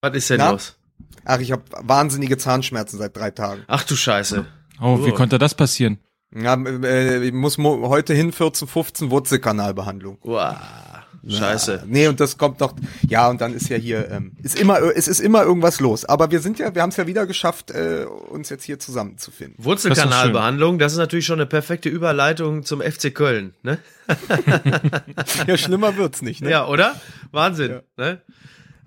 Was ist denn Na? los? Ach, ich habe wahnsinnige Zahnschmerzen seit drei Tagen. Ach du Scheiße. Oh, wie Oh. konnte das passieren? Ja, äh, ich muss heute hin 14, 15 Wurzelkanalbehandlung. Uah, Scheiße. Nee, und das kommt noch, ja, und dann ist ja hier, ähm, ist immer, es ist immer irgendwas los. Aber wir sind ja, wir haben es ja wieder geschafft, äh, uns jetzt hier zusammenzufinden. Wurzelkanalbehandlung, das ist natürlich schon eine perfekte Überleitung zum FC Köln, ne? Ja, schlimmer wird's nicht, ne? Ja, oder? Wahnsinn, ne?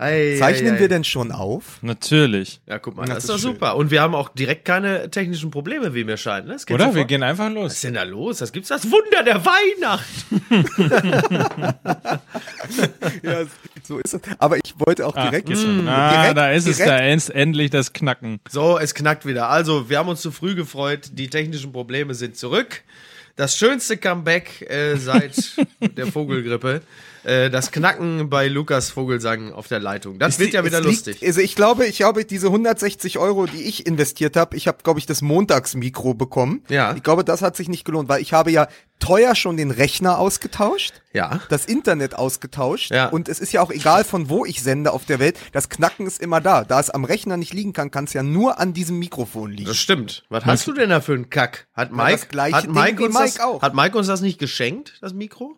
Ei, Zeichnen ei, ei. wir denn schon auf? Natürlich. Ja, guck mal, Das das, ist doch schön. super. Und wir haben auch direkt keine technischen Probleme, wie mir scheint. Ne? Oder? Wir gehen einfach Was los. ist denn da los? Das gibt's das Wunder der Weihnacht. Ja, so ist es. Aber ich wollte auch direkt, Ah, direkt, da ist es, direkt, da ist endlich das Knacken. So, es knackt wieder. Also, wir haben uns zu früh gefreut. Die technischen Probleme sind zurück. Das schönste Comeback äh, seit der Vogelgrippe. Äh, das Knacken bei Lukas Vogelsang auf der Leitung. Das wird ja Es wieder liegt- lustig. Also ich glaube, ich glaube, diese 160 Euro, die ich investiert habe, ich habe, glaube ich, das Montagsmikro bekommen. Ja. Ich glaube, das hat sich nicht gelohnt, weil ich habe ja teuer schon den Rechner ausgetauscht, Ja. das Internet ausgetauscht Ja. und es ist ja auch egal, von wo ich sende auf der Welt. Das Knacken ist immer da. Da es am Rechner nicht liegen kann, kann es ja nur an diesem Mikrofon liegen. Das stimmt. Was hast du denn da für einen Kack? Hat Mike, das gleiche hat Mike, Mike das, auch. hat Mike uns das nicht geschenkt, das Mikro?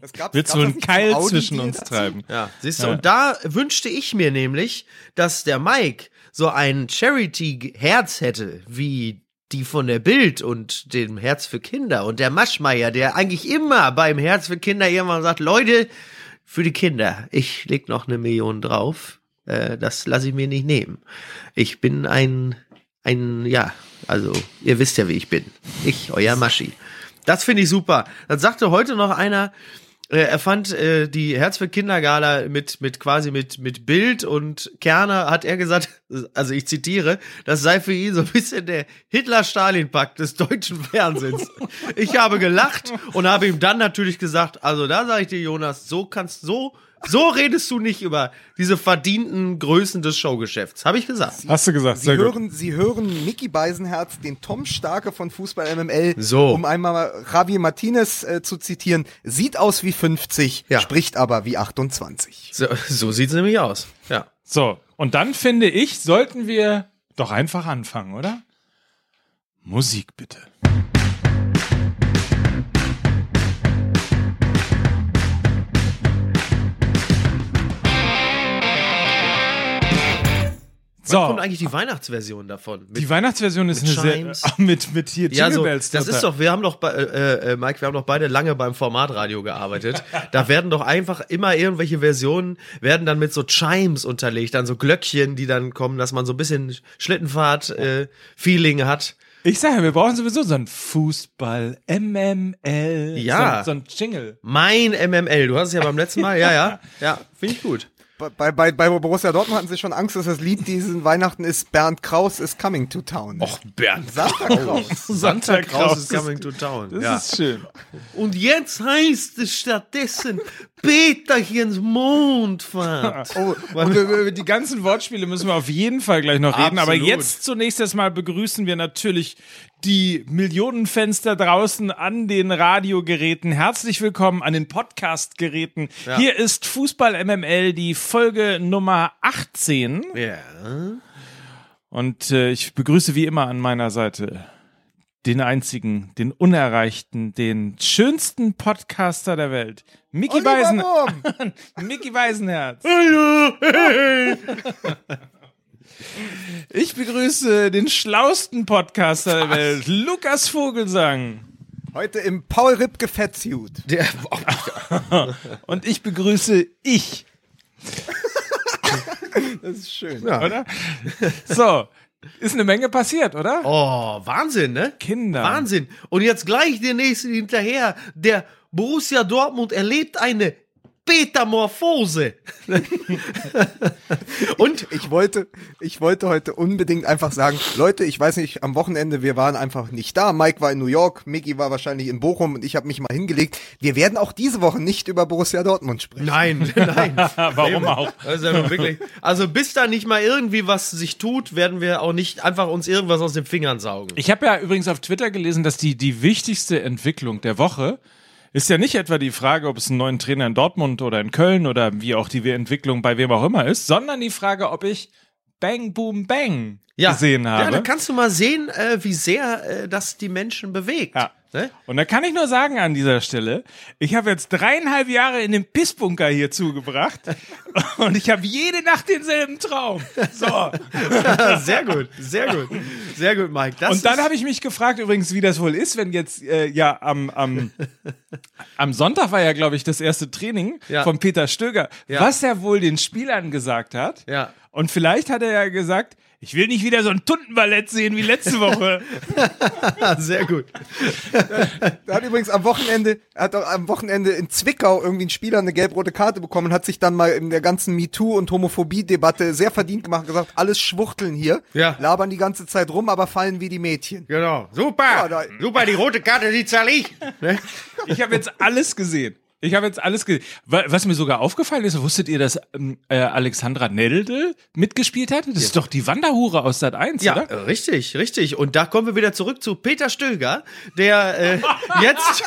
Das gab's- Willst du das einen Keil zwischen uns treiben? Ja, siehst du, Ja. und da wünschte ich mir nämlich, dass der Mike so ein Charity-Herz hätte, wie die von der Bild und dem Herz für Kinder und der Maschmeier, der eigentlich immer beim Herz für Kinder irgendwann sagt, Leute, für die Kinder, ich leg noch eine Million drauf, äh, das lasse ich mir nicht nehmen. Ich bin ein, ein, ja, also ihr wisst ja, wie ich bin. Ich, euer Maschi. Das finde ich super. Dann sagte heute noch einer, äh, er fand äh, die Herz für Kindergala mit mit quasi mit mit Bild und Kerner hat er gesagt, also ich zitiere, das sei für ihn so ein bisschen der Hitler-Stalin-Pakt des deutschen Fernsehens. ich habe gelacht und habe ihm dann natürlich gesagt, also da sage ich dir Jonas, so kannst so so redest du nicht über diese verdienten Größen des Showgeschäfts, habe ich gesagt. Hast du gesagt, Sie sehr gut. hören, Sie hören Mickey Beisenherz, den Tom Starke von Fußball MML, So. um einmal Javi Martinez äh, zu zitieren, sieht aus wie 50, Ja. spricht aber wie 28. So, so sieht's nämlich aus. Ja. So, und dann finde ich, sollten wir doch einfach anfangen, oder? Musik bitte. So, Wann kommt eigentlich die Weihnachtsversion davon? Mit die Weihnachtsversion ist eine Chimes? sehr, mit, mit hier Ja, Jingle so, Bells. das ist doch, wir haben doch, bei, äh, äh, Mike, wir haben doch beide lange beim Formatradio gearbeitet. da werden doch einfach immer irgendwelche Versionen, werden dann mit so Chimes unterlegt, dann so Glöckchen, die dann kommen, dass man so ein bisschen Schlittenfahrt-Feeling hat. Ich sage, wir brauchen sowieso so ein Fußball, MML, Ja. so, so ein Jingle. Mein MML, du hast es ja beim letzten Mal, ja, ja, ja, finde ich gut. Bei, bei, bei Borussia Dortmund hatten sie schon Angst, dass das Lied diesen Weihnachten ist Bernd Kraus is coming to town. Och, Bernd. Santa Kraus. Santa Kraus Kraus is ist- coming to town. Das ja. ist schön. Und jetzt heißt es stattdessen Peterchens Mondfahrt. Oh, und über, über die ganzen Wortspiele müssen wir auf jeden Fall gleich noch reden. Aber Absolut. jetzt zunächst erstmal begrüßen wir natürlich die Millionen Fans da draußen an den Radiogeräten. Herzlich willkommen an den Podcast-Geräten. Ja. Hier ist Fußball MML, die Folge Nummer 18. Ja. Und äh, ich begrüße wie immer an meiner Seite den einzigen, den unerreichten, den schönsten Podcaster der Welt. Mickey Wurm. Mickey Weisenherz. Hallo. Ich begrüße den schlausten Podcaster der Welt, Lukas Vogelsang. Heute im Paul Ripke Fettsuit. Der, Und ich begrüße ich, Das ist schön. oder? So, ist eine Menge passiert, oder? oh, Wahnsinn, ne? Kinder. Wahnsinn. Und jetzt gleich der nächste hinterher. Der Borussia Dortmund erlebt eine Petamorphose. Und Ich wollte, ich wollte heute unbedingt einfach sagen, Leute, ich weiß nicht, am Wochenende, wir waren einfach nicht da. Mike war in New York, Mickey war wahrscheinlich in Bochum und ich habe mich mal hingelegt. Wir werden auch diese Woche nicht über Borussia Dortmund sprechen. nein, nein. Warum auch? Also, wirklich, also bis da nicht mal irgendwie was sich tut, werden wir auch nicht einfach uns irgendwas aus den Fingern saugen. Ich habe ja übrigens auf Twitter gelesen, dass die, die wichtigste Entwicklung der Woche ist ja nicht etwa die Frage, ob es einen neuen Trainer in Dortmund oder in Köln oder wie auch die Entwicklung bei wem auch immer ist, sondern die Frage, ob ich Bang Boom Bang gesehen habe. Ja, da kannst du mal sehen, äh, wie sehr äh, das die Menschen bewegt. Ja. Ne? Und da kann ich nur sagen an dieser Stelle, ich habe jetzt dreieinhalb Jahre in dem Pissbunker hier zugebracht und ich habe jede Nacht denselben Traum. So. sehr gut, sehr gut, sehr gut, Mike. Das und dann habe ich mich gefragt übrigens, wie das wohl ist, wenn jetzt äh, ja am, am, am Sonntag war ja, glaube ich, das erste Training Ja. von Peter Stöger, Ja. was er wohl den Spielern gesagt hat. Ja. Und vielleicht hat er ja gesagt, ich will nicht wieder so ein Tuntenballett sehen wie letzte Woche. Sehr gut. Er hat übrigens am Wochenende, er hat auch am Wochenende in Zwickau irgendwie ein Spieler eine gelb-rote Karte bekommen und hat sich dann mal in der ganzen MeToo- und Homophobie-Debatte sehr verdient gemacht und gesagt, alles Schwuchteln hier, Ja. labern die ganze Zeit rum, aber fallen wie die Mädchen. Genau. Super. Ja, da- Super, die rote Karte, die ich. Ne? Ich habe jetzt alles gesehen. Ich habe jetzt alles gesehen. Wa- Was mir sogar aufgefallen ist, wusstet ihr, dass ähm, äh, Alexandra Neldel mitgespielt hat? Das ist doch die Wanderhure aus Sat 1, Ja, oder? äh, richtig, richtig. Und da kommen wir wieder zurück zu Peter Stöger, der äh, jetzt,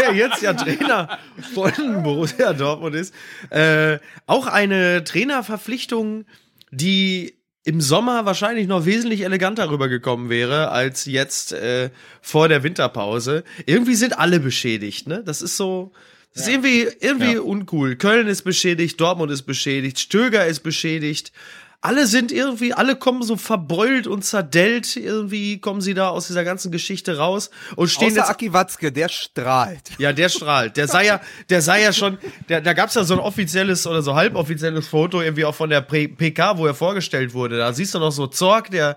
der jetzt ja Trainer von Borussia Dortmund ist. Äh, auch eine Trainerverpflichtung, die im Sommer wahrscheinlich noch wesentlich eleganter rübergekommen wäre als jetzt äh, vor der Winterpause. Irgendwie sind alle beschädigt, ne? Das ist so. Das ist irgendwie, irgendwie uncool. Köln ist beschädigt, Dortmund ist beschädigt, Stöger ist beschädigt. Alle sind irgendwie, alle kommen so verbeult und zerdellt. Irgendwie kommen sie da aus dieser ganzen Geschichte raus und stehen Außer jetzt Aki Watzke, der strahlt. ja, der strahlt. Der sei ja, der sei ja schon, der, da gab's ja so ein offizielles oder so halboffizielles Foto irgendwie auch von der PK, wo er vorgestellt wurde. Da siehst du noch so Zorg, der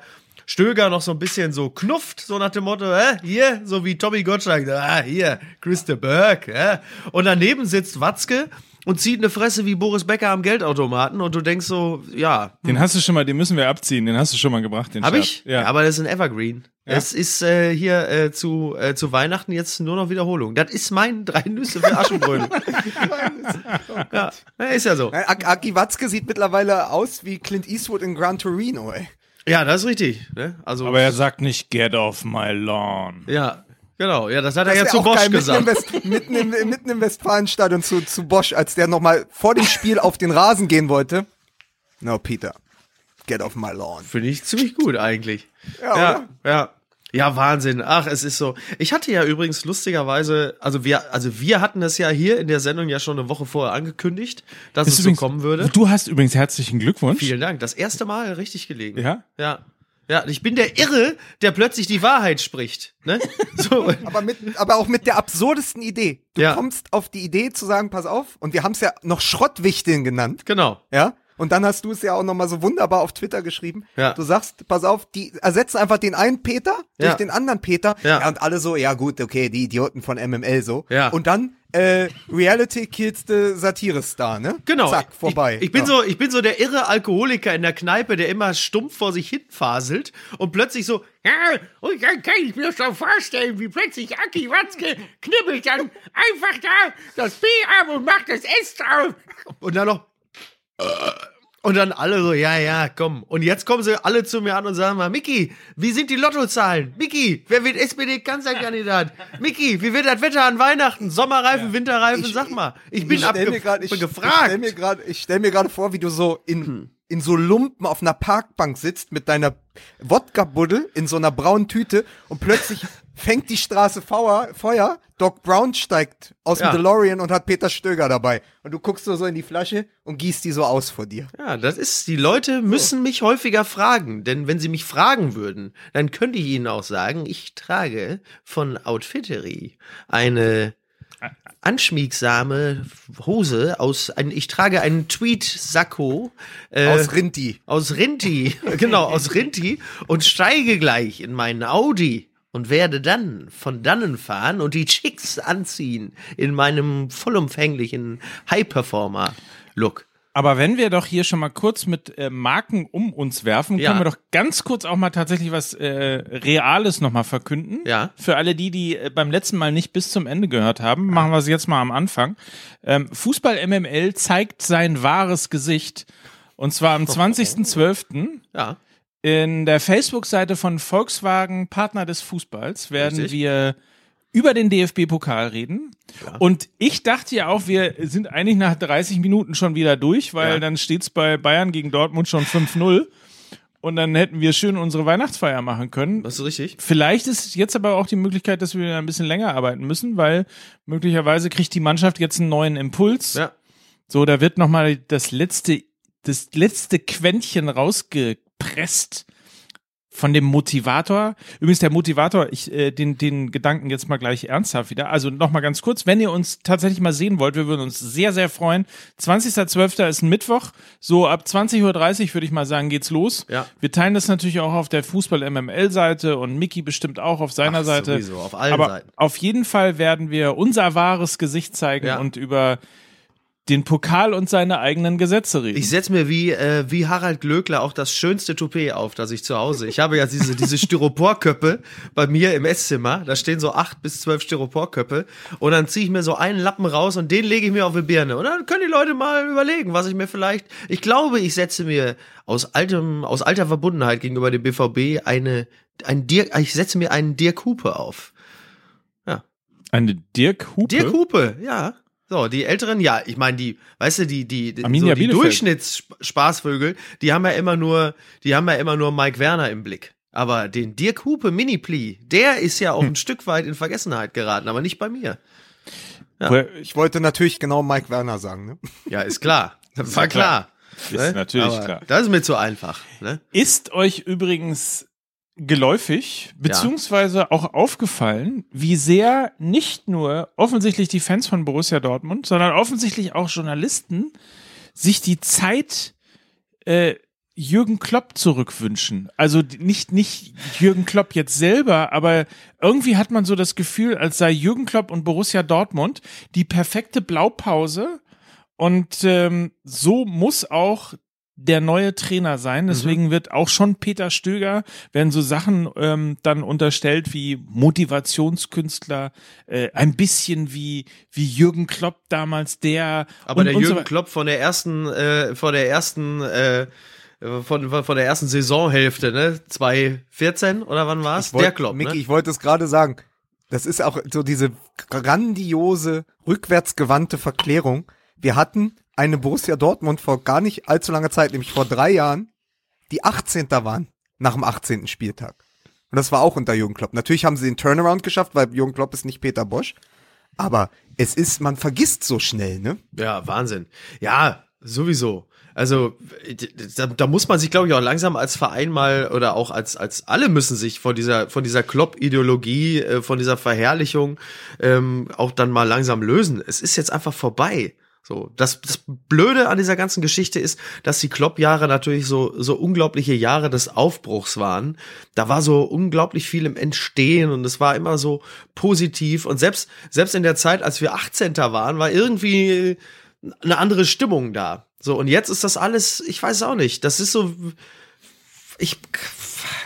Stöger noch so ein bisschen so knufft, so nach dem Motto, äh, hier, so wie Tommy Gottschalk, ah, hier, Christa Berg, äh. Und daneben sitzt Watzke und zieht eine Fresse wie Boris Becker am Geldautomaten und du denkst so, ja, Den hast du schon mal, den müssen wir abziehen. Den hast du schon mal gebracht, den hab Scherz. ich? Ja. aber das ist ein Evergreen. Es ist äh, hier äh, zu, äh, zu Weihnachten jetzt nur noch Wiederholung. Das ist mein drei Nüsse für Aschenbrödel. ja, ja, ist ja so. Aki Watzke sieht mittlerweile aus wie Clint Eastwood in Gran Torino, ey. Ja, das ist richtig. Ne? Also, aber er sagt nicht, get off my lawn. ja, genau. Ja, das hat er Das ja wär zu Bosch geil, mitten im, gesagt. West, mitten, im, mitten im Westfalenstadion zu, zu Bosch, als der nochmal vor dem Spiel auf den Rasen gehen wollte. No, Peter, get off my lawn. Finde ich ziemlich gut eigentlich. Ja, ja, oder? ja. Ja, Wahnsinn. Ach, es ist so. Ich hatte ja übrigens lustigerweise, also wir, also wir hatten das ja hier in der Sendung ja schon eine Woche vorher angekündigt, dass es so kommen würde. Du hast übrigens herzlichen Glückwunsch. Vielen Dank. Das erste Mal richtig gelegen. Ja? Ja. Ja, ich bin der Irre, der plötzlich die Wahrheit spricht. Ne? So. Aber, mit, aber auch mit der absurdesten Idee. Du Ja. kommst auf die Idee zu sagen, pass auf, und wir haben es ja noch Schrottwichteln genannt, genau. ja? Und dann hast du es ja auch nochmal so wunderbar auf Twitter geschrieben. Ja. Du sagst, pass auf, die ersetzen einfach den einen Peter durch Ja. den anderen Peter. Ja. und alle so, ja gut, okay, die Idioten von MML so. Ja. Und dann äh, Reality kills the Satire-Star, ne? Genau. Zack, vorbei. Ich, ich bin Ja. so, ich bin so der irre Alkoholiker in der Kneipe, der immer stumpf vor sich hin faselt und plötzlich so, Ja, und dann kann ich mir schon vorstellen, wie plötzlich Aki Watzke knibbelt dann einfach da das B ab und macht das S drauf. und dann noch und dann alle so, ja, ja, komm. Und jetzt kommen sie alle zu mir an und sagen mal, Micky, wie sind die Lottozahlen? Micky, wer wird SPD-Kanzlerkandidat? Micky, wie wird das Wetter an Weihnachten? Sommerreifen, Winterreifen, sag mal. Ich bin, ich stell abge mir grad, ich, Ich stell mir gerade, ich vor, wie du so in, in so Lumpen auf einer Parkbank sitzt mit deiner Wodka-Buddel in so einer braunen Tüte und plötzlich fängt die Straße Feuer, Feuer, Doc Brown steigt aus Ja. dem DeLorean und hat Peter Stöger dabei. Und du guckst nur so in die Flasche und gießt die so aus vor dir. Ja, das ist, die Leute müssen mich häufiger fragen, denn wenn sie mich fragen würden, dann könnte ich ihnen auch sagen, ich trage von Outfittery eine anschmiegsame Hose aus, ein, ich trage einen Tweed-Sakko äh, Aus Rinti. aus Rinti, genau, aus Rinti und steige gleich in meinen Audi und werde dann von dannen fahren und die Chicks anziehen in meinem vollumfänglichen High-Performer-Look. Aber wenn wir doch hier schon mal kurz mit äh, Marken um uns werfen, Ja. können wir doch ganz kurz auch mal tatsächlich was äh, Reales nochmal verkünden. Ja. Für alle die, die äh, beim letzten Mal nicht bis zum Ende gehört haben, machen wir es jetzt mal am Anfang. Ähm, Fußball MML zeigt sein wahres Gesicht. Und zwar am 20.12. Ja. In der Facebook-Seite von Volkswagen Partner des Fußballs werden Richtig. wir über den DFB-Pokal reden. Und ich dachte ja auch, wir sind eigentlich nach 30 Minuten schon wieder durch, weil Ja. dann steht's bei Bayern gegen Dortmund schon 5-0. Und dann hätten wir schön unsere Weihnachtsfeier machen können. Das ist richtig. Vielleicht ist jetzt aber auch die Möglichkeit, dass wir ein bisschen länger arbeiten müssen, weil möglicherweise kriegt die Mannschaft jetzt einen neuen Impuls. Ja. So, da wird nochmal das letzte, das letzte Quäntchen rausgepresst von dem Motivator. Übrigens, der Motivator, ich äh, den, den Gedanken jetzt mal gleich ernsthaft wieder. Also nochmal ganz kurz, wenn ihr uns tatsächlich mal sehen wollt, wir würden uns sehr, sehr freuen. 20.12. ist ein Mittwoch. So ab 20.30 Uhr würde ich mal sagen, geht's los. Ja. Wir teilen das natürlich auch auf der Fußball-MML-Seite und Mickey bestimmt auch auf seiner Ach, Seite. sowieso, auf allen Aber Seiten. auf jeden Fall werden wir unser wahres Gesicht zeigen Ja. und über den Pokal und seine eigenen Gesetze reden. Ich setze mir wie, äh, wie Harald Glöckler auch das schönste Toupet auf, das ich zu Hause. Ich habe ja diese, diese Styroporköppe bei mir im Esszimmer. Da stehen so acht bis zwölf Styroporköppe. Und dann ziehe ich mir so einen Lappen raus und den lege ich mir auf die Birne. Und dann können die Leute mal überlegen, was ich mir vielleicht. Ich glaube, ich setze mir aus altem, aus alter Verbundenheit gegenüber dem BVB eine, ein Dirk, ich setze mir einen Dirk Hupe auf. Eine Dirk Hupe. Dirk Hupe, ja. So, die Älteren, ja, ich meine, die, weißt du, die, die, die, Arminia so die. Durchschnittsspaßvögel, die haben ja immer nur, die haben ja immer nur Mike Werner im Blick. Aber den Dirk Hupe Mini-Pli, der ist ja auch Hm. ein Stück weit in Vergessenheit geraten, aber nicht bei mir. Woher- Ich wollte natürlich genau Mike Werner sagen, ne? Ja, ist klar. Das war klar. klar. Ist natürlich aber klar. Das ist mir zu einfach. Ne? Ist euch übrigens geläufig, beziehungsweise auch aufgefallen, wie sehr nicht nur offensichtlich die Fans von Borussia Dortmund, sondern offensichtlich auch Journalisten sich die Zeit äh, Jürgen Klopp zurückwünschen. Also nicht, nicht Jürgen Klopp jetzt selber, aber irgendwie hat man so das Gefühl, als sei Jürgen Klopp und Borussia Dortmund die perfekte Blaupause und ähm, so muss auch der neue Trainer sein. Deswegen wird auch schon Peter Stöger, werden so Sachen ähm, dann unterstellt wie Motivationskünstler, äh, ein bisschen wie, wie Jürgen Klopp damals, der Aber und, der und so Jürgen weiter. Klopp von der ersten, äh, von der ersten, äh, von, von von der ersten Saisonhälfte, ne? 2014 oder wann war's? Wollt- Der Klopp, Micky, ne? ich wollte es gerade sagen. Das ist auch so diese grandiose, rückwärtsgewandte Verklärung. Wir hatten eine Borussia Dortmund vor gar nicht allzu langer Zeit, nämlich vor drei Jahren, die 18. waren nach dem 18. Spieltag. Und das war auch unter Jürgen Klopp. Natürlich haben sie den Turnaround geschafft, weil Jürgen Klopp ist nicht Peter Bosch. Aber es ist, man vergisst so schnell, ne? Ja, Wahnsinn. Ja, sowieso. Also da, da muss man sich, glaube ich, auch langsam als Verein mal oder auch als als alle müssen sich von dieser von dieser Klopp-Ideologie, äh, von dieser Verherrlichung ähm, auch dann mal langsam lösen. Es ist jetzt einfach vorbei. So, das, das Blöde an dieser ganzen Geschichte ist, dass die Klopp-Jahre natürlich so, so unglaubliche Jahre des Aufbruchs waren. Da war so unglaublich viel im Entstehen und es war immer so positiv. Und selbst, selbst in der Zeit, als wir 18. waren, war irgendwie eine andere Stimmung da. So, und jetzt ist das alles, ich weiß es auch nicht. Das ist so, ich,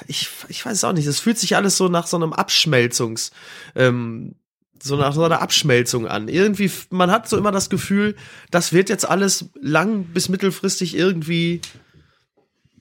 ich, ich weiß es auch nicht. Das fühlt sich alles so nach so einem Abschmelzungs, ähm, so nach so einer Abschmelzung an. Irgendwie, man hat so immer das Gefühl, das wird jetzt alles lang bis mittelfristig irgendwie,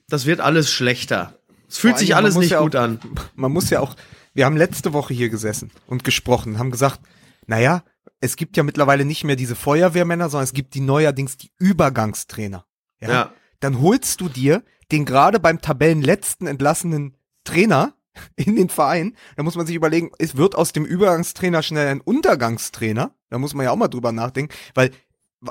das wird alles schlechter. Es fühlt sich alles nicht ja gut auch- an. Man muss ja auch, wir haben letzte Woche hier gesessen und gesprochen, haben gesagt, naja, es gibt ja mittlerweile nicht mehr diese Feuerwehrmänner, sondern es gibt die neuerdings die Übergangstrainer. Ja. Ja. Dann holst du dir den gerade beim Tabellenletzten entlassenen Trainer in den Verein. Da muss man sich überlegen, es wird aus dem Übergangstrainer schnell ein Untergangstrainer. Da muss man ja auch mal drüber nachdenken, weil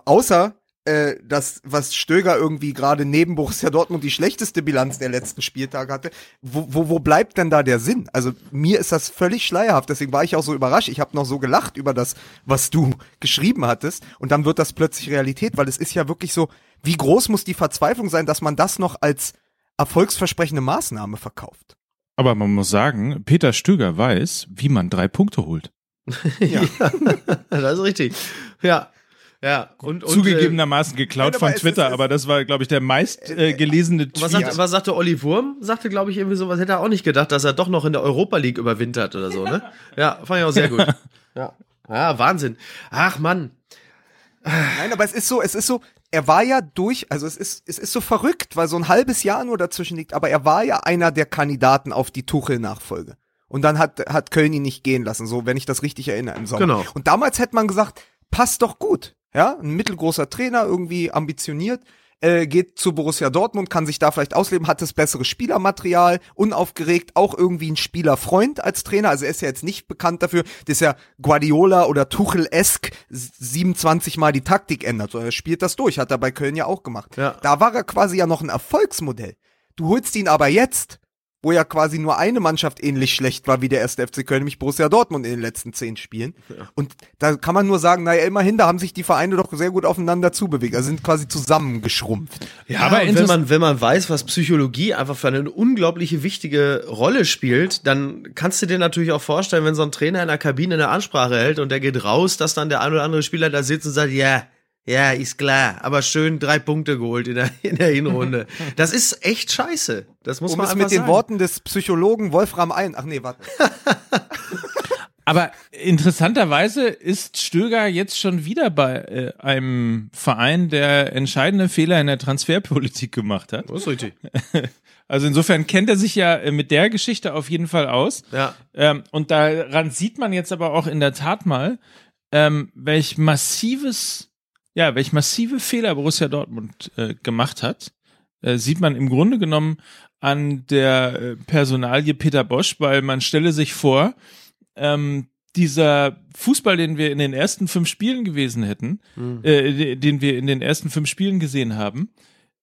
außer äh, das, was Stöger irgendwie gerade neben Borussia Dortmund die schlechteste Bilanz der letzten Spieltage hatte, wo, wo, wo bleibt denn da der Sinn? Also mir ist das völlig schleierhaft, deswegen war ich auch so überrascht. Ich habe noch so gelacht über das, was du geschrieben hattest und dann wird das plötzlich Realität, weil es ist ja wirklich so, wie groß muss die Verzweiflung sein, dass man das noch als erfolgsversprechende Maßnahme verkauft? Aber man muss sagen, Peter Stöger weiß, wie man drei Punkte holt. Ja. das ist richtig. Ja. Ja. Und, und Zugegebenermaßen geklaut von ist- Twitter, es- aber das war, glaube ich, der meist äh, gelesene äh, was, Tweet. sagt, was sagte Olli Wurm? Sagte, glaube ich, irgendwie so, was hätte er auch nicht gedacht, dass er doch noch in der Europa League überwintert oder so, ne? Ja, fand ich auch sehr gut. Ja. Ja, Wahnsinn. Ach, Mann. Nein, aber es ist so, es ist so, er war ja durch, also es ist, es ist so verrückt, weil so ein halbes Jahr nur dazwischen liegt, aber er war ja einer der Kandidaten auf die Tuchel-Nachfolge. Und dann hat, hat Köln ihn nicht gehen lassen, so wenn ich das richtig erinnere im Sommer. Genau. Und damals hätte man gesagt, passt doch gut. Ja, ein mittelgroßer Trainer, irgendwie ambitioniert, äh, geht zu Borussia Dortmund, kann sich da vielleicht ausleben, hat das bessere Spielermaterial, unaufgeregt, auch irgendwie ein Spielerfreund als Trainer. Also er ist ja jetzt nicht bekannt dafür, dass er Guardiola oder Tuchel-esk 27 Mal die Taktik ändert, sondern er spielt das durch, hat er bei Köln ja auch gemacht. Ja. Da war er quasi ja noch ein Erfolgsmodell. Du holst ihn aber jetzt, wo ja quasi nur eine Mannschaft ähnlich schlecht war wie der erste FC Köln, nämlich Borussia Dortmund in den letzten zehn Spielen. Und da kann man nur sagen, naja, immerhin, da haben sich die Vereine doch sehr gut aufeinander zubewegt. Also sind quasi zusammengeschrumpft. Ja, Aber aber wenn man, wenn man weiß, was Psychologie einfach für eine unglaubliche wichtige Rolle spielt, dann kannst du dir natürlich auch vorstellen, wenn so ein Trainer in der Kabine eine Ansprache hält und der geht raus, dass dann der ein oder andere Spieler da sitzt und sagt, ja, ja, ist klar, aber schön drei Punkte geholt in der, in der Hinrunde. Das ist echt scheiße. Das muss Um man es mit den sagen. Worten des Psychologen Wolfram ein. Ach nee, warte. Aber interessanterweise ist Stöger jetzt schon wieder bei äh, einem Verein, der entscheidende Fehler in der Transferpolitik gemacht hat. Das ist richtig. Also insofern kennt er sich ja äh, mit der Geschichte auf jeden Fall aus. Ja. Ähm, und daran sieht man jetzt aber auch in der Tat mal, ähm, welch massives, ja, welch massive Fehler Borussia Dortmund äh, gemacht hat. Äh, sieht man im Grunde genommen an der äh, Personalie Peter Bosch, weil man stelle sich vor, ähm, dieser Fußball, den wir in den ersten fünf Spielen gewesen hätten, äh, den wir in den ersten fünf Spielen gesehen haben,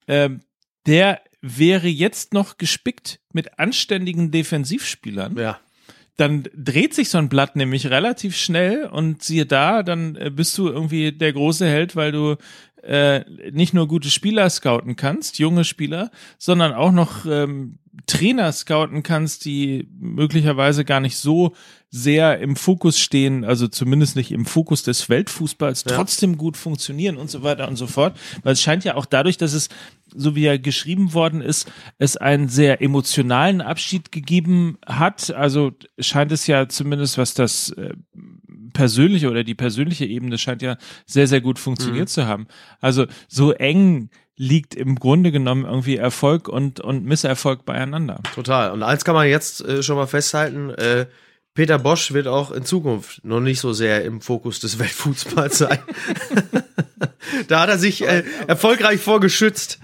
ähm, der wäre jetzt noch gespickt mit anständigen Defensivspielern. Ja. Dann dreht sich so ein Blatt nämlich relativ schnell und siehe da, dann äh, bist du irgendwie der große Held, weil du äh, nicht nur gute Spieler scouten kannst, junge Spieler, sondern auch noch ähm, Trainer scouten kannst, die möglicherweise gar nicht so sehr im Fokus stehen, also zumindest nicht im Fokus des Weltfußballs, Ja. trotzdem gut funktionieren und so weiter und so fort. Weil es scheint ja auch dadurch, dass es, so wie er geschrieben worden ist, es einen sehr emotionalen Abschied gegeben hat. Also scheint es ja zumindest, was das äh, persönliche oder die persönliche Ebene scheint ja sehr, sehr gut funktioniert zu haben. Also so eng liegt im Grunde genommen irgendwie Erfolg und, und Misserfolg beieinander. Total. Und eins kann man jetzt äh, schon mal festhalten, äh, Peter Bosch wird auch in Zukunft noch nicht so sehr im Fokus des Weltfußballs sein. da hat er sich äh, erfolgreich vorgeschützt.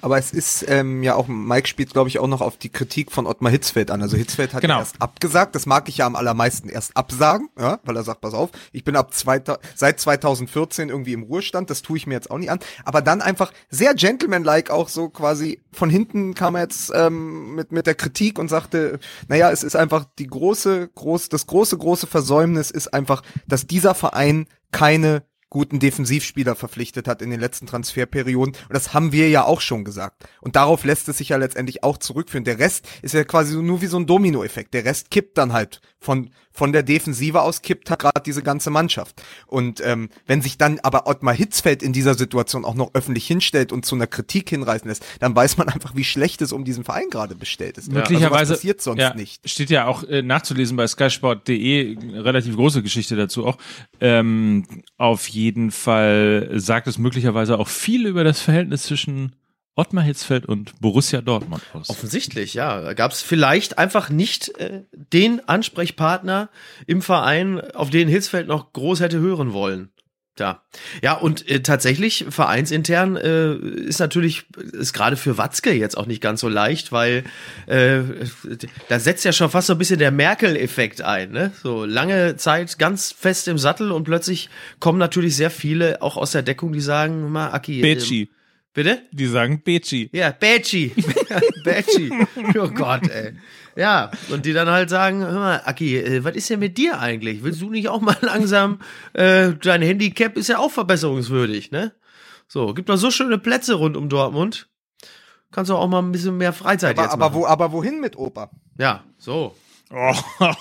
Aber es ist ähm, ja auch, Mike spielt, glaube ich, auch noch auf die Kritik von Ottmar Hitzfeld an. Also Hitzfeld hat Genau. ja erst abgesagt. Das mag ich ja am allermeisten erst absagen, ja, weil er sagt, pass auf, ich bin ab zweita seit 2014 irgendwie im Ruhestand, das tue ich mir jetzt auch nicht an. Aber dann einfach sehr gentlemanlike auch so quasi von hinten kam er jetzt ähm, mit, mit der Kritik und sagte, naja, es ist einfach die große, groß, das große, große Versäumnis ist einfach, dass dieser Verein keine guten Defensivspieler verpflichtet hat in den letzten Transferperioden. Und das haben wir ja auch schon gesagt. Und darauf lässt es sich ja letztendlich auch zurückführen. Der Rest ist ja quasi nur wie so ein Dominoeffekt. Der Rest kippt dann halt von, von der Defensive aus kippt halt gerade diese ganze Mannschaft. Und ähm, wenn sich dann aber Ottmar Hitzfeld in dieser Situation auch noch öffentlich hinstellt und zu einer Kritik hinreißen lässt, dann weiß man einfach, wie schlecht es um diesen Verein gerade bestellt ist. Möglicherweise also passiert sonst ja, nicht. Steht ja auch äh, nachzulesen bei skysport.de, relativ große Geschichte dazu auch. Ähm, auf jeden Fall sagt es möglicherweise auch viel über das Verhältnis zwischen Ottmar Hitzfeld und Borussia Dortmund aus. Offensichtlich, ja. Da gab es vielleicht einfach nicht äh, den Ansprechpartner im Verein, auf den Hitzfeld noch groß hätte hören wollen. Ja, ja und äh, tatsächlich vereinsintern äh, ist natürlich ist gerade für Watzke jetzt auch nicht ganz so leicht, weil äh, da setzt ja schon fast so ein bisschen der Merkel-Effekt ein. Ne? So lange Zeit ganz fest im Sattel und plötzlich kommen natürlich sehr viele auch aus der Deckung, die sagen, mal Aki, äh, Betschi. Bitte? Die sagen Betschi. Ja, Betschi. Betschi. Oh Gott, ey. Ja, und die dann halt sagen, hör mal, Aki, äh, was ist denn mit dir eigentlich? Willst du nicht auch mal langsam, äh, dein Handicap ist ja auch verbesserungswürdig, ne? So, gibt noch so schöne Plätze rund um Dortmund. Kannst du auch mal ein bisschen mehr Freizeit Aber, jetzt aber, machen. wo, aber wohin mit Opa? Ja, so. Oh.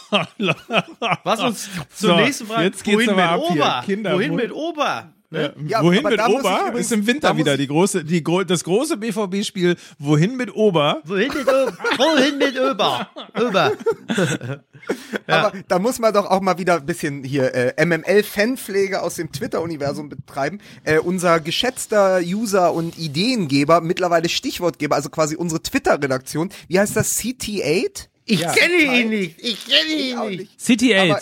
Was uns zur So, nächsten Frage. jetzt geht's wohin aber mit ab hier. Ober? Kinder, wohin wo- mit Ober? Ne? Ja, Wohin mit Ober übrigens- ist im Winter wieder die große, die, das große BVB-Spiel Wohin mit Ober. Wohin mit Ober? Wohin mit Ober? Ober. Aber da muss man doch auch mal wieder ein bisschen hier äh, MML-Fanpflege aus dem Twitter-Universum betreiben. Äh, unser geschätzter User und Ideengeber, mittlerweile Stichwortgeber, also quasi unsere Twitter-Redaktion, wie heißt das? CT8? Ich Ja. kenne ihn nicht. Ich kenne ihn nicht. nicht. City Aber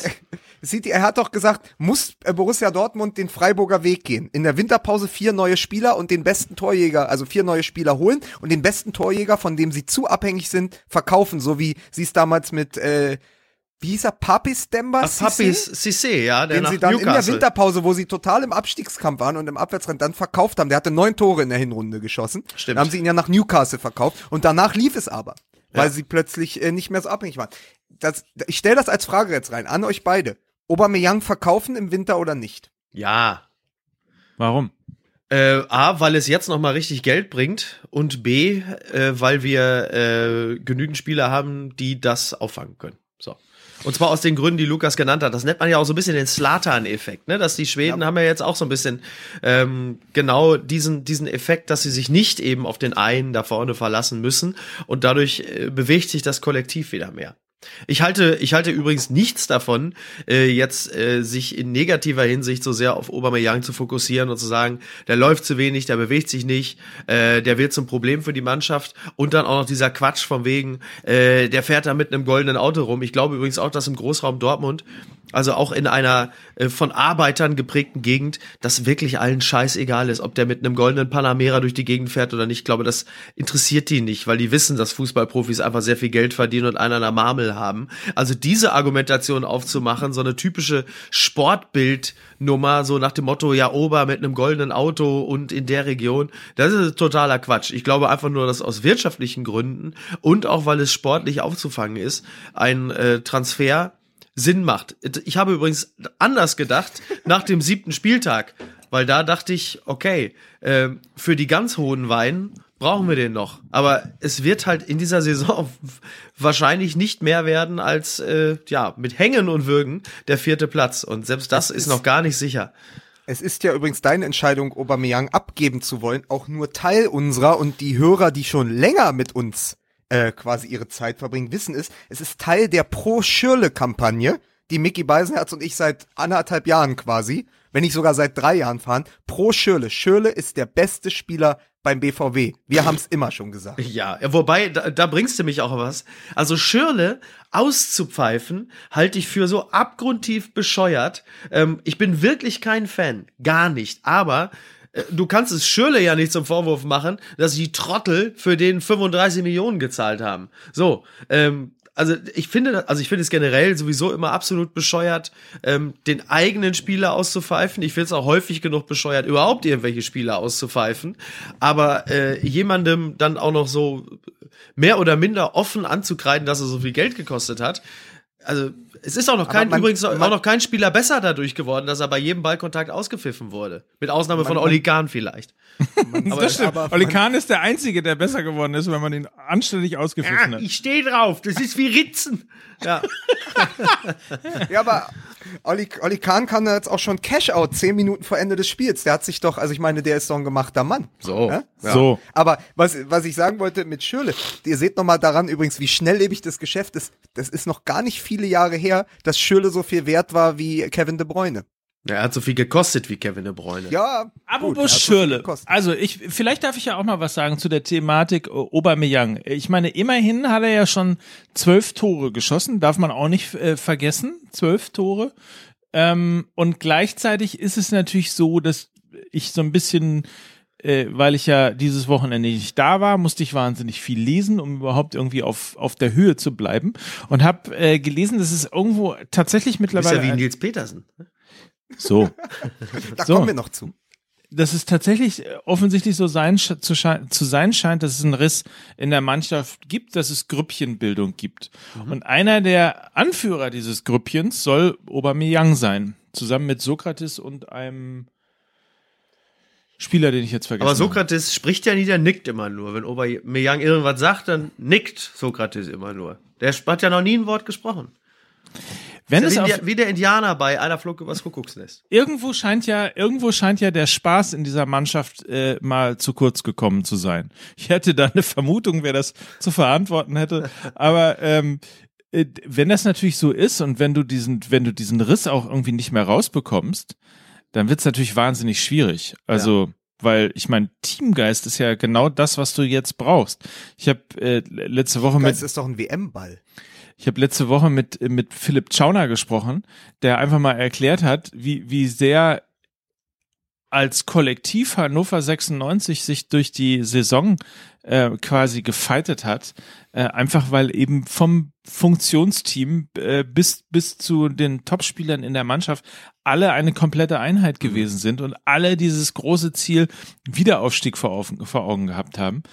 City, er hat doch gesagt, muss äh, Borussia Dortmund den Freiburger Weg gehen. In der Winterpause vier neue Spieler und den besten Torjäger, also vier neue Spieler holen und den besten Torjäger, von dem sie zu abhängig sind, verkaufen, so wie sie es damals mit, äh, wie hieß er, Papis Demba? Ach, Papis Cissé, ja, der den sie dann in der Newcastle. Winterpause, wo sie total im Abstiegskampf waren und im Abwärtsrennen dann verkauft haben. Der hatte neun Tore in der Hinrunde geschossen. Stimmt. Dann haben sie ihn ja nach Newcastle verkauft und danach lief es aber, weil Ja. sie plötzlich äh, nicht mehr so abhängig waren. Das, ich stelle das als Frage jetzt rein an euch beide. Aubameyang verkaufen im Winter oder nicht? Ja. Warum? Äh, A, weil es jetzt noch mal richtig Geld bringt und B, äh, weil wir äh, genügend Spieler haben, die das auffangen können. So. Und zwar aus den Gründen, die Lukas genannt hat. Das nennt man ja auch so ein bisschen den Slatan-Effekt, ne? Dass die Schweden haben ja jetzt auch so ein bisschen ähm, genau diesen, diesen Effekt, dass sie sich nicht eben auf den einen da vorne verlassen müssen und dadurch äh, bewegt sich das Kollektiv wieder mehr. Ich halte, ich halte übrigens nichts davon, äh, jetzt äh, sich in negativer Hinsicht so sehr auf Aubameyang zu fokussieren und zu sagen, der läuft zu wenig, der bewegt sich nicht, äh, der wird zum Problem für die Mannschaft und dann auch noch dieser Quatsch von wegen, äh, der fährt da mit einem goldenen Auto rum. Ich glaube übrigens auch, dass im Großraum Dortmund also auch in einer äh, von Arbeitern geprägten Gegend, das wirklich allen scheißegal ist, ob der mit einem goldenen Panamera durch die Gegend fährt oder nicht. Ich glaube, das interessiert die nicht, weil die wissen, dass Fußballprofis einfach sehr viel Geld verdienen und einen an der Haben. Also diese Argumentation aufzumachen, so eine typische Sportbildnummer, so nach dem Motto, ja, Ober mit einem goldenen Auto und in der Region, das ist totaler Quatsch. Ich glaube einfach nur, dass aus wirtschaftlichen Gründen und auch weil es sportlich aufzufangen ist, ein äh, Transfer Sinn macht. Ich habe übrigens anders gedacht nach dem siebten Spieltag, weil da dachte ich, okay, äh, für die ganz hohen Weinen brauchen wir den noch. Aber es wird halt in dieser Saison wahrscheinlich nicht mehr werden als äh, ja mit Hängen und Würgen der vierte Platz. Und selbst das ist noch gar nicht sicher. Es ist ja übrigens deine Entscheidung, Aubameyang abgeben zu wollen, auch nur Teil unserer und die Hörer, die schon länger mit uns äh, quasi ihre Zeit verbringen, wissen es. Es ist Teil der Pro-Schürle-Kampagne, die Mickey Beisenherz und ich seit anderthalb Jahren quasi, wenn nicht sogar seit drei Jahren fahren. Pro Schürle. Schürle ist der beste Spieler beim BVW. Wir haben es immer schon gesagt. Ja, wobei, da, da bringst du mich auch was. Also Schirle auszupfeifen, halte ich für so abgrundtief bescheuert. Ähm, ich bin wirklich kein Fan. Gar nicht. Aber äh, du kannst es Schirle ja nicht zum Vorwurf machen, dass die Trottel für den 35 Millionen gezahlt haben. So, ähm, also ich finde, also ich finde es generell sowieso immer absolut bescheuert, ähm, den eigenen Spieler auszupfeifen. Ich finde es auch häufig genug bescheuert, überhaupt irgendwelche Spieler auszupfeifen. Aber äh, jemandem dann auch noch so mehr oder minder offen anzukreiden, dass er so viel Geld gekostet hat. Also es ist auch noch kein man- übrigens auch man- noch kein Spieler besser dadurch geworden, dass er bei jedem Ballkontakt ausgepfiffen wurde. Mit Ausnahme von Oli Kahn vielleicht. Aber, das stimmt. aber Oli Kahn ist der Einzige, der besser geworden ist, wenn man ihn anständig ausgepfiffen Ja, hat. ich stehe drauf. Das ist wie Ritzen. Ja. Ja, aber Olli, Olli Kahn kann jetzt auch schon Cash-Out zehn Minuten vor Ende des Spiels. Der hat sich doch, also ich meine, der ist doch ein gemachter Mann. So. Ja? So. Aber was, was ich sagen wollte mit Schürle, ihr seht noch mal daran übrigens, wie schnelllebig das Geschäft ist. Das ist noch gar nicht viele Jahre her, dass Schürle so viel wert war wie Kevin De Bruyne. Er hat so viel gekostet wie Kevin De Bruyne. Ja, gut, Apropos so viel Schürle. gekostet. Also ich, vielleicht darf ich ja auch mal was sagen zu der Thematik äh, Aubameyang. Ich meine, immerhin hat er ja schon zwölf Tore geschossen, darf man auch nicht äh, vergessen. Zwölf Tore. Ähm, und gleichzeitig ist es natürlich so, dass ich so ein bisschen äh, weil ich ja dieses Wochenende nicht da war, musste ich wahnsinnig viel lesen, um überhaupt irgendwie auf, auf der Höhe zu bleiben. Und habe äh, gelesen, dass es irgendwo tatsächlich Du bist mittlerweile ja wie Nils Petersen. So Da So. kommen wir noch zu. dass es tatsächlich äh, offensichtlich so sein, zu, zu sein scheint, dass es einen Riss in der Mannschaft gibt, dass es Grüppchenbildung gibt. Und einer der Anführer dieses Grüppchens soll Aubameyang sein, zusammen mit Sokrates und einem Spieler, den ich jetzt vergessen Aber habe. Sokrates spricht ja nie, der nickt immer nur. Wenn Aubameyang irgendwas sagt, dann nickt Sokrates immer nur. Der hat ja noch nie ein Wort gesprochen. Wenn Ist es ja wie, der, wie der Indianer bei einer Flug übers Kuckucksnest. irgendwo scheint ja, irgendwo scheint ja der Spaß in dieser Mannschaft äh, mal zu kurz gekommen zu sein. Ich hätte da eine Vermutung, wer das zu verantworten hätte. Aber ähm, äh, wenn das natürlich so ist und wenn du diesen, wenn du diesen Riss auch irgendwie nicht mehr rausbekommst, dann wird's natürlich wahnsinnig schwierig. Also weil ich meine, Teamgeist ist ja genau das, was du jetzt brauchst. Ich habe äh, letzte Woche mit Das ist doch ein WM-Ball. Ich habe letzte Woche mit, mit Philipp Schauner gesprochen, der einfach mal erklärt hat, wie, wie sehr als Kollektiv Hannover 96 sich durch die Saison äh, quasi gefeitet hat, äh, einfach weil eben vom Funktionsteam äh, bis bis zu den Topspielern in der Mannschaft alle eine komplette Einheit gewesen sind und alle dieses große Ziel Wiederaufstieg vor vor Augen gehabt haben.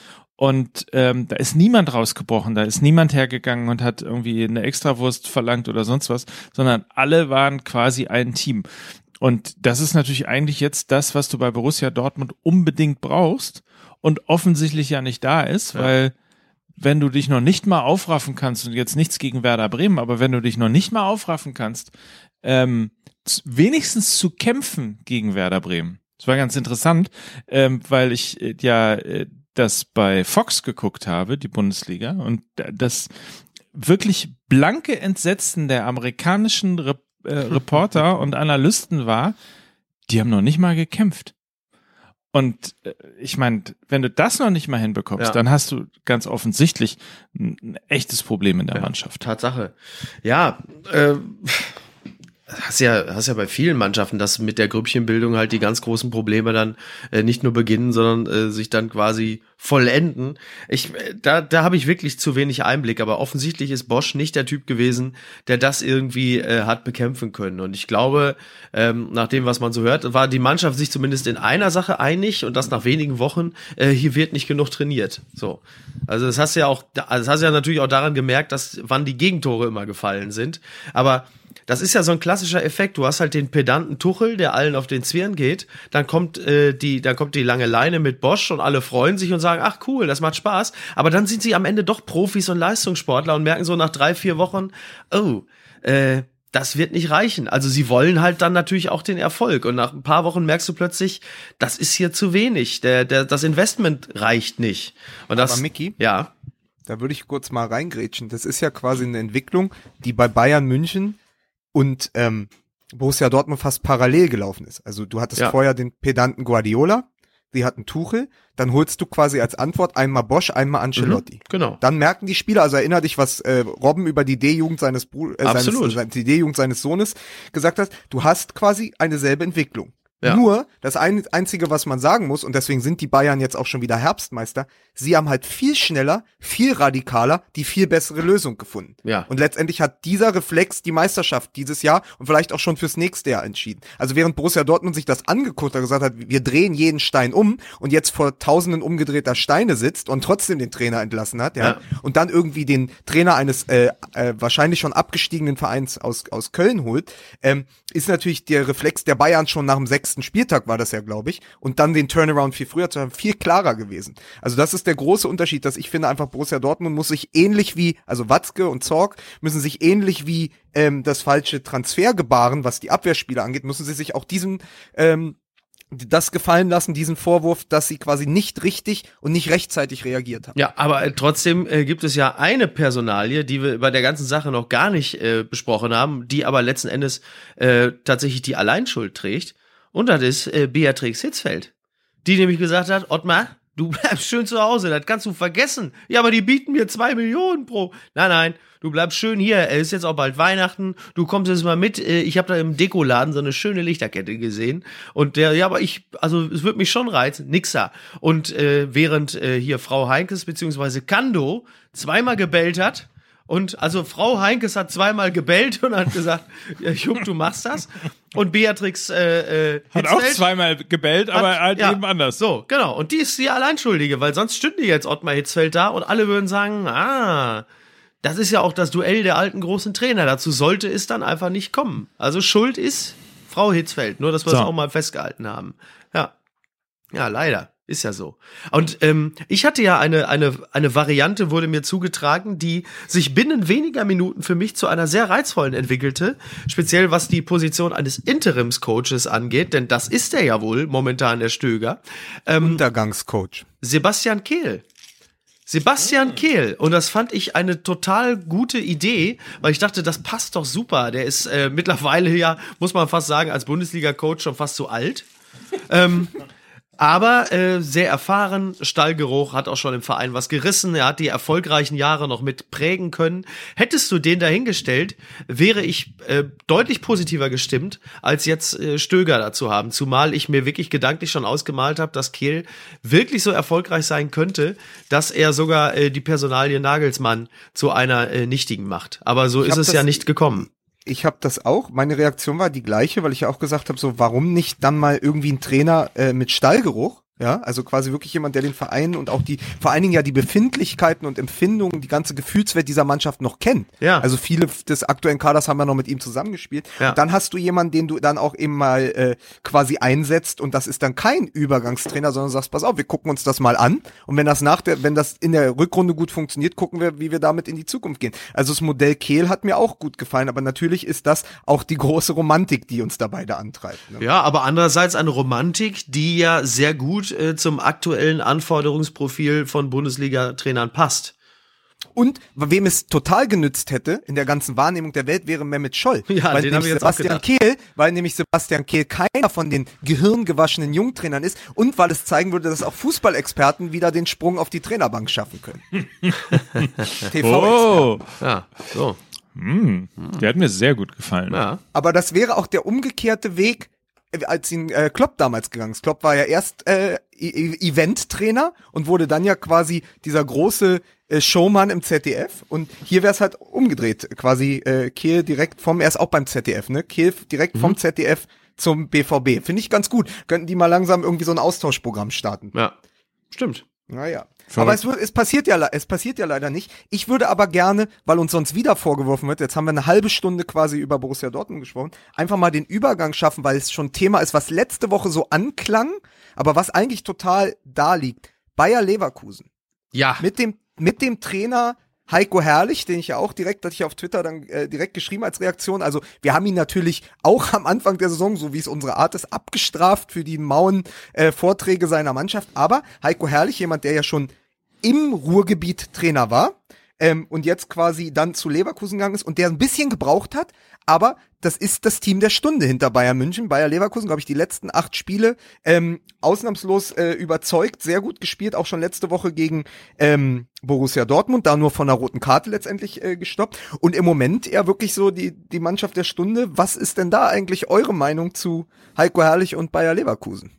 Und ähm, da ist niemand rausgebrochen, da ist niemand hergegangen und hat irgendwie eine Extrawurst verlangt oder sonst was, sondern alle waren quasi ein Team. Und das ist natürlich eigentlich jetzt das, was du bei Borussia Dortmund unbedingt brauchst und offensichtlich ja nicht da ist, ja. weil wenn du dich noch nicht mal aufraffen kannst und jetzt nichts gegen Werder Bremen, aber wenn du dich noch nicht mal aufraffen kannst, ähm, wenigstens zu kämpfen gegen Werder Bremen. Das war ganz interessant, ähm, weil ich äh, ja äh, das bei Fox geguckt habe, die Bundesliga, und das wirklich blanke Entsetzen der amerikanischen Re äh, Reporter und Analysten war, die haben noch nicht mal gekämpft. Und äh, ich meine, wenn du das noch nicht mal hinbekommst, ja. dann hast du ganz offensichtlich ein, echtes Problem in der ja, Mannschaft. Tatsache. Ja, äh, hast ja, hast ja bei vielen Mannschaften, dass mit der Grüppchenbildung halt die ganz großen Probleme dann äh, nicht nur beginnen, sondern äh, sich dann quasi vollenden. Ich, äh, da, da habe ich wirklich zu wenig Einblick, aber offensichtlich ist Bosch nicht der Typ gewesen, der das irgendwie äh, hat bekämpfen können. Und ich glaube, ähm, nach dem, was man so hört, war die Mannschaft sich zumindest in einer Sache einig und das nach wenigen Wochen, äh, hier wird nicht genug trainiert. So. Also das hast du ja auch, das hast du ja natürlich auch daran gemerkt, dass wann die Gegentore immer gefallen sind. Aber das ist ja so ein klassischer Effekt. Du hast halt den pedanten Tuchel, der allen auf den Zwirn geht. Dann kommt äh, die, dann kommt die lange Leine mit Bosch und alle freuen sich und sagen, ach cool, das macht Spaß. Aber dann sind sie am Ende doch Profis und Leistungssportler und merken so nach drei, vier Wochen, oh, äh, das wird nicht reichen. Also sie wollen halt dann natürlich auch den Erfolg. Und nach ein paar Wochen merkst du plötzlich, das ist hier zu wenig. Der, der, das Investment reicht nicht. Und das, Aber Mickey? Ja. Da würde ich kurz mal reingrätschen. Das ist ja quasi eine Entwicklung, die bei Bayern München und ähm, Borussia Dortmund fast parallel gelaufen ist. Also du hattest ja. vorher den pedanten Guardiola, die hatten Tuchel, dann holst du quasi als Antwort einmal Bosch, einmal Ancelotti. Mhm, genau. Dann merken die Spieler, also erinner dich, was äh, Robben über die D-Jugend seines, äh, seines, die D-Jugend seines Sohnes gesagt hat, du hast quasi eine selbe Entwicklung. Ja. Nur, das ein, Einzige, was man sagen muss, und deswegen sind die Bayern jetzt auch schon wieder Herbstmeister, sie haben halt viel schneller, viel radikaler die viel bessere Lösung gefunden. Ja. Und letztendlich hat dieser Reflex die Meisterschaft dieses Jahr und vielleicht auch schon fürs nächste Jahr entschieden. Also während Borussia Dortmund sich das angeguckt hat, gesagt hat, wir drehen jeden Stein um und jetzt vor tausenden umgedrehter Steine sitzt und trotzdem den Trainer entlassen hat, ja, ja. und dann irgendwie den Trainer eines äh, äh, wahrscheinlich schon abgestiegenen Vereins aus, aus Köln holt, ähm, ist natürlich der Reflex der Bayern schon nach dem sechsten Spieltag war das ja, glaube ich, und dann den Turnaround viel früher zu haben, viel klarer gewesen. Also das ist der große Unterschied, dass ich finde einfach Borussia Dortmund muss sich ähnlich wie, also Watzke und Zorg müssen sich ähnlich wie ähm, das falsche Transfer gebaren, was die Abwehrspieler angeht, müssen sie sich auch diesen ähm, das gefallen lassen, diesen Vorwurf, dass sie quasi nicht richtig und nicht rechtzeitig reagiert haben. Ja, aber äh, trotzdem äh, gibt es ja eine Personalie, die wir bei der ganzen Sache noch gar nicht äh, besprochen haben, die aber letzten Endes äh, tatsächlich die Alleinschuld trägt. Und das ist äh, Beatrix Hitzfeld. Die nämlich gesagt hat, Ottmar, du bleibst schön zu Hause, das kannst du vergessen. Ja, aber die bieten mir zwei Millionen pro. Nein, nein, du bleibst schön hier. Es ist jetzt auch bald Weihnachten. Du kommst jetzt mal mit. Äh, ich habe da im Dekoladen so eine schöne Lichterkette gesehen. Und der, ja, aber ich, also es wird mich schon reizen. Nixer. Und äh, während äh, hier Frau Heinkes beziehungsweise Kando zweimal gebellt hat, und also Frau Heinkes hat zweimal gebellt und hat gesagt, ja, Jupp, du machst das. Und Beatrix äh, äh, hat auch zweimal gebellt, hat, aber halt ja, eben anders. So, genau. Und die ist die Alleinschuldige, weil sonst stünde jetzt Ottmar Hitzfeld da und alle würden sagen, ah, das ist ja auch das Duell der alten großen Trainer. Dazu sollte es dann einfach nicht kommen. Also Schuld ist Frau Hitzfeld, nur dass wir es so. auch mal festgehalten haben. Ja. Ja, leider. Ist ja so. Und ähm, ich hatte ja eine, eine, eine Variante, wurde mir zugetragen, die sich binnen weniger Minuten für mich zu einer sehr reizvollen entwickelte. Speziell was die Position eines Interimscoaches angeht, denn das ist er ja wohl momentan der Stöger. Ähm, Untergangscoach. Sebastian Kehl. Sebastian Kehl. Und das fand ich eine total gute Idee, weil ich dachte, das passt doch super. Der ist äh, mittlerweile ja, muss man fast sagen, als Bundesliga-Coach schon fast zu alt. ähm, Aber äh, sehr erfahren, Stallgeruch, hat auch schon im Verein was gerissen. Er hat die erfolgreichen Jahre noch mit prägen können. Hättest du den dahingestellt, wäre ich äh, deutlich positiver gestimmt, als jetzt äh, Stöger dazu haben. Zumal ich mir wirklich gedanklich schon ausgemalt habe, dass Kehl wirklich so erfolgreich sein könnte, dass er sogar äh, die Personalie Nagelsmann zu einer äh, nichtigen macht. Aber so Ich ist es ja nicht gekommen. Ich habe das auch. Meine Reaktion war die gleiche, weil ich ja auch gesagt habe, so warum nicht dann mal irgendwie ein Trainer äh, mit Stallgeruch? Ja, also quasi wirklich jemand, der den Verein und auch die, vor allen Dingen ja die Befindlichkeiten und Empfindungen, die ganze Gefühlswelt dieser Mannschaft noch kennt. Ja. Also viele des aktuellen Kaders haben ja noch mit ihm zusammengespielt. Ja. Und dann hast du jemanden, den du dann auch eben mal äh, quasi einsetzt und das ist dann kein Übergangstrainer, sondern sagst, pass auf, wir gucken uns das mal an und wenn das nach der, wenn das in der Rückrunde gut funktioniert, gucken wir, wie wir damit in die Zukunft gehen. Also das Modell Kehl hat mir auch gut gefallen, aber natürlich ist das auch die große Romantik, die uns da beide antreibt. Ne? Ja, aber andererseits eine Romantik, die ja sehr gut äh, zum aktuellen Anforderungsprofil von Bundesliga-Trainern passt. Und wem es total genützt hätte in der ganzen Wahrnehmung der Welt wäre Mehmet Scholl. Ja, weil den nämlich Sebastian. Kehl, weil nämlich Sebastian Kehl keiner von den gehirngewaschenen Jungtrainern ist und weil es zeigen würde, dass auch Fußballexperten wieder den Sprung auf die Trainerbank schaffen können. TV Oh, Ja, so. der hat mir sehr gut gefallen. Ja. Aber das wäre auch der umgekehrte Weg, als ihn äh, Klopp damals gegangen ist. Klopp war ja erst äh, E- E- Event-Trainer und wurde dann ja quasi dieser große äh, Showman im ZDF. Und hier wäre es halt umgedreht, quasi äh, Kehl direkt vom, er ist auch beim ZDF, ne? Kehl direkt vom ZDF zum BVB. Finde ich ganz gut. Könnten die mal langsam irgendwie so ein Austauschprogramm starten. Ja. Stimmt. Naja. Verrückt. Aber es, wird- es passiert ja, es passiert ja leider nicht. Ich würde aber gerne, weil uns sonst wieder vorgeworfen wird, jetzt haben wir eine halbe Stunde quasi über Borussia Dortmund gesprochen, einfach mal den Übergang schaffen, weil es schon Thema ist, was letzte Woche so anklang, aber was eigentlich total da liegt. Bayer Leverkusen. Ja. Mit dem, mit dem Trainer Heiko Herrlich, den ich ja auch direkt, hatte ich auf Twitter dann äh, direkt geschrieben als Reaktion. Also wir haben ihn natürlich auch am Anfang der Saison, so wie es unsere Art ist, abgestraft für die mauen äh, Vorträge seiner Mannschaft. Aber Heiko Herrlich, jemand, der ja schon im Ruhrgebiet Trainer war ähm, und jetzt quasi dann zu Leverkusen gegangen ist und der ein bisschen gebraucht hat, aber das ist das Team der Stunde hinter Bayern München. Bayer Leverkusen, glaube ich, die letzten acht Spiele ähm, ausnahmslos äh, überzeugt, sehr gut gespielt, auch schon letzte Woche gegen ähm, Borussia Dortmund, da nur von einer roten Karte letztendlich äh, gestoppt. Und im Moment eher wirklich so die, die Mannschaft der Stunde. Was ist denn da eigentlich eure Meinung zu Heiko Herrlich und Bayer Leverkusen?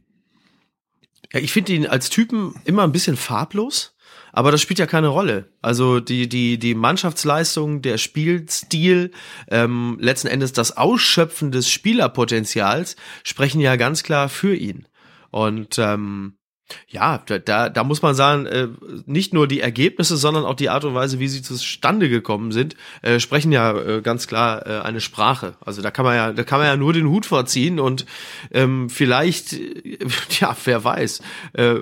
Ja, ich finde ihn als Typen immer ein bisschen farblos, aber das spielt ja keine Rolle. Also die, die, die Mannschaftsleistung, der Spielstil, ähm, letzten Endes das Ausschöpfen des Spielerpotenzials sprechen ja ganz klar für ihn. Und ähm, ja, da, da, muss man sagen, äh, nicht nur die Ergebnisse, sondern auch die Art und Weise, wie sie zustande gekommen sind, äh, sprechen ja äh, ganz klar äh, eine Sprache. Also da kann man ja, da kann man ja nur den Hut vorziehen und ähm, vielleicht, äh, ja, wer weiß, äh,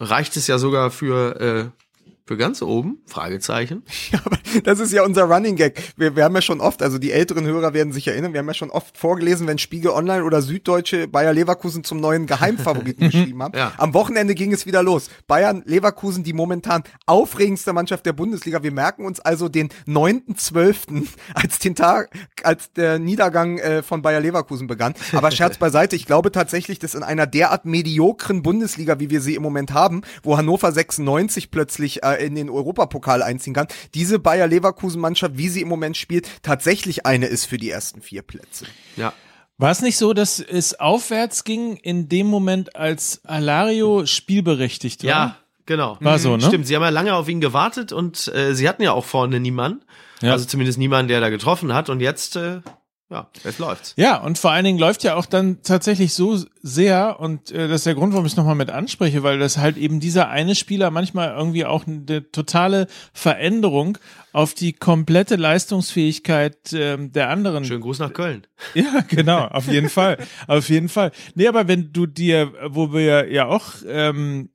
reicht es ja sogar für äh, für ganz oben? Fragezeichen. Ja, aber das ist ja unser Running Gag. Wir, wir haben ja schon oft, also die älteren Hörer werden sich erinnern, wir haben ja schon oft vorgelesen, wenn Spiegel Online oder Süddeutsche Bayer Leverkusen zum neuen Geheimfavoriten geschrieben haben. Ja. Am Wochenende ging es wieder los. Bayern Leverkusen, die momentan aufregendste Mannschaft der Bundesliga. Wir merken uns also den 9.12. als den Tag, als der Niedergang äh, von Bayer Leverkusen begann. Aber Scherz beiseite, ich glaube tatsächlich, dass in einer derart mediokren Bundesliga, wie wir sie im Moment haben, wo Hannover 96 plötzlich äh, in den Europapokal einziehen kann, diese Bayer Leverkusen Mannschaft, wie sie im Moment spielt, tatsächlich eine ist für die ersten vier Plätze. Ja. War es nicht so, dass es aufwärts ging in dem Moment, als Alario spielberechtigt war? Ja, genau. War so, ne? Stimmt, sie haben ja lange auf ihn gewartet und äh, sie hatten ja auch vorne niemanden. Ja. Also zumindest niemanden, der da getroffen hat. Und jetzt, äh, ja, jetzt läuft's. Ja, und vor allen Dingen läuft ja auch dann tatsächlich so sehr, und äh, das ist der Grund, warum ich es nochmal mit anspreche, weil das halt eben dieser eine Spieler manchmal irgendwie auch eine totale Veränderung auf die komplette Leistungsfähigkeit ähm, der anderen Schönen Gruß nach Köln. Ja, genau, auf jeden Fall. Auf jeden Fall. Nee, aber wenn du dir, wo wir ja auch ähm,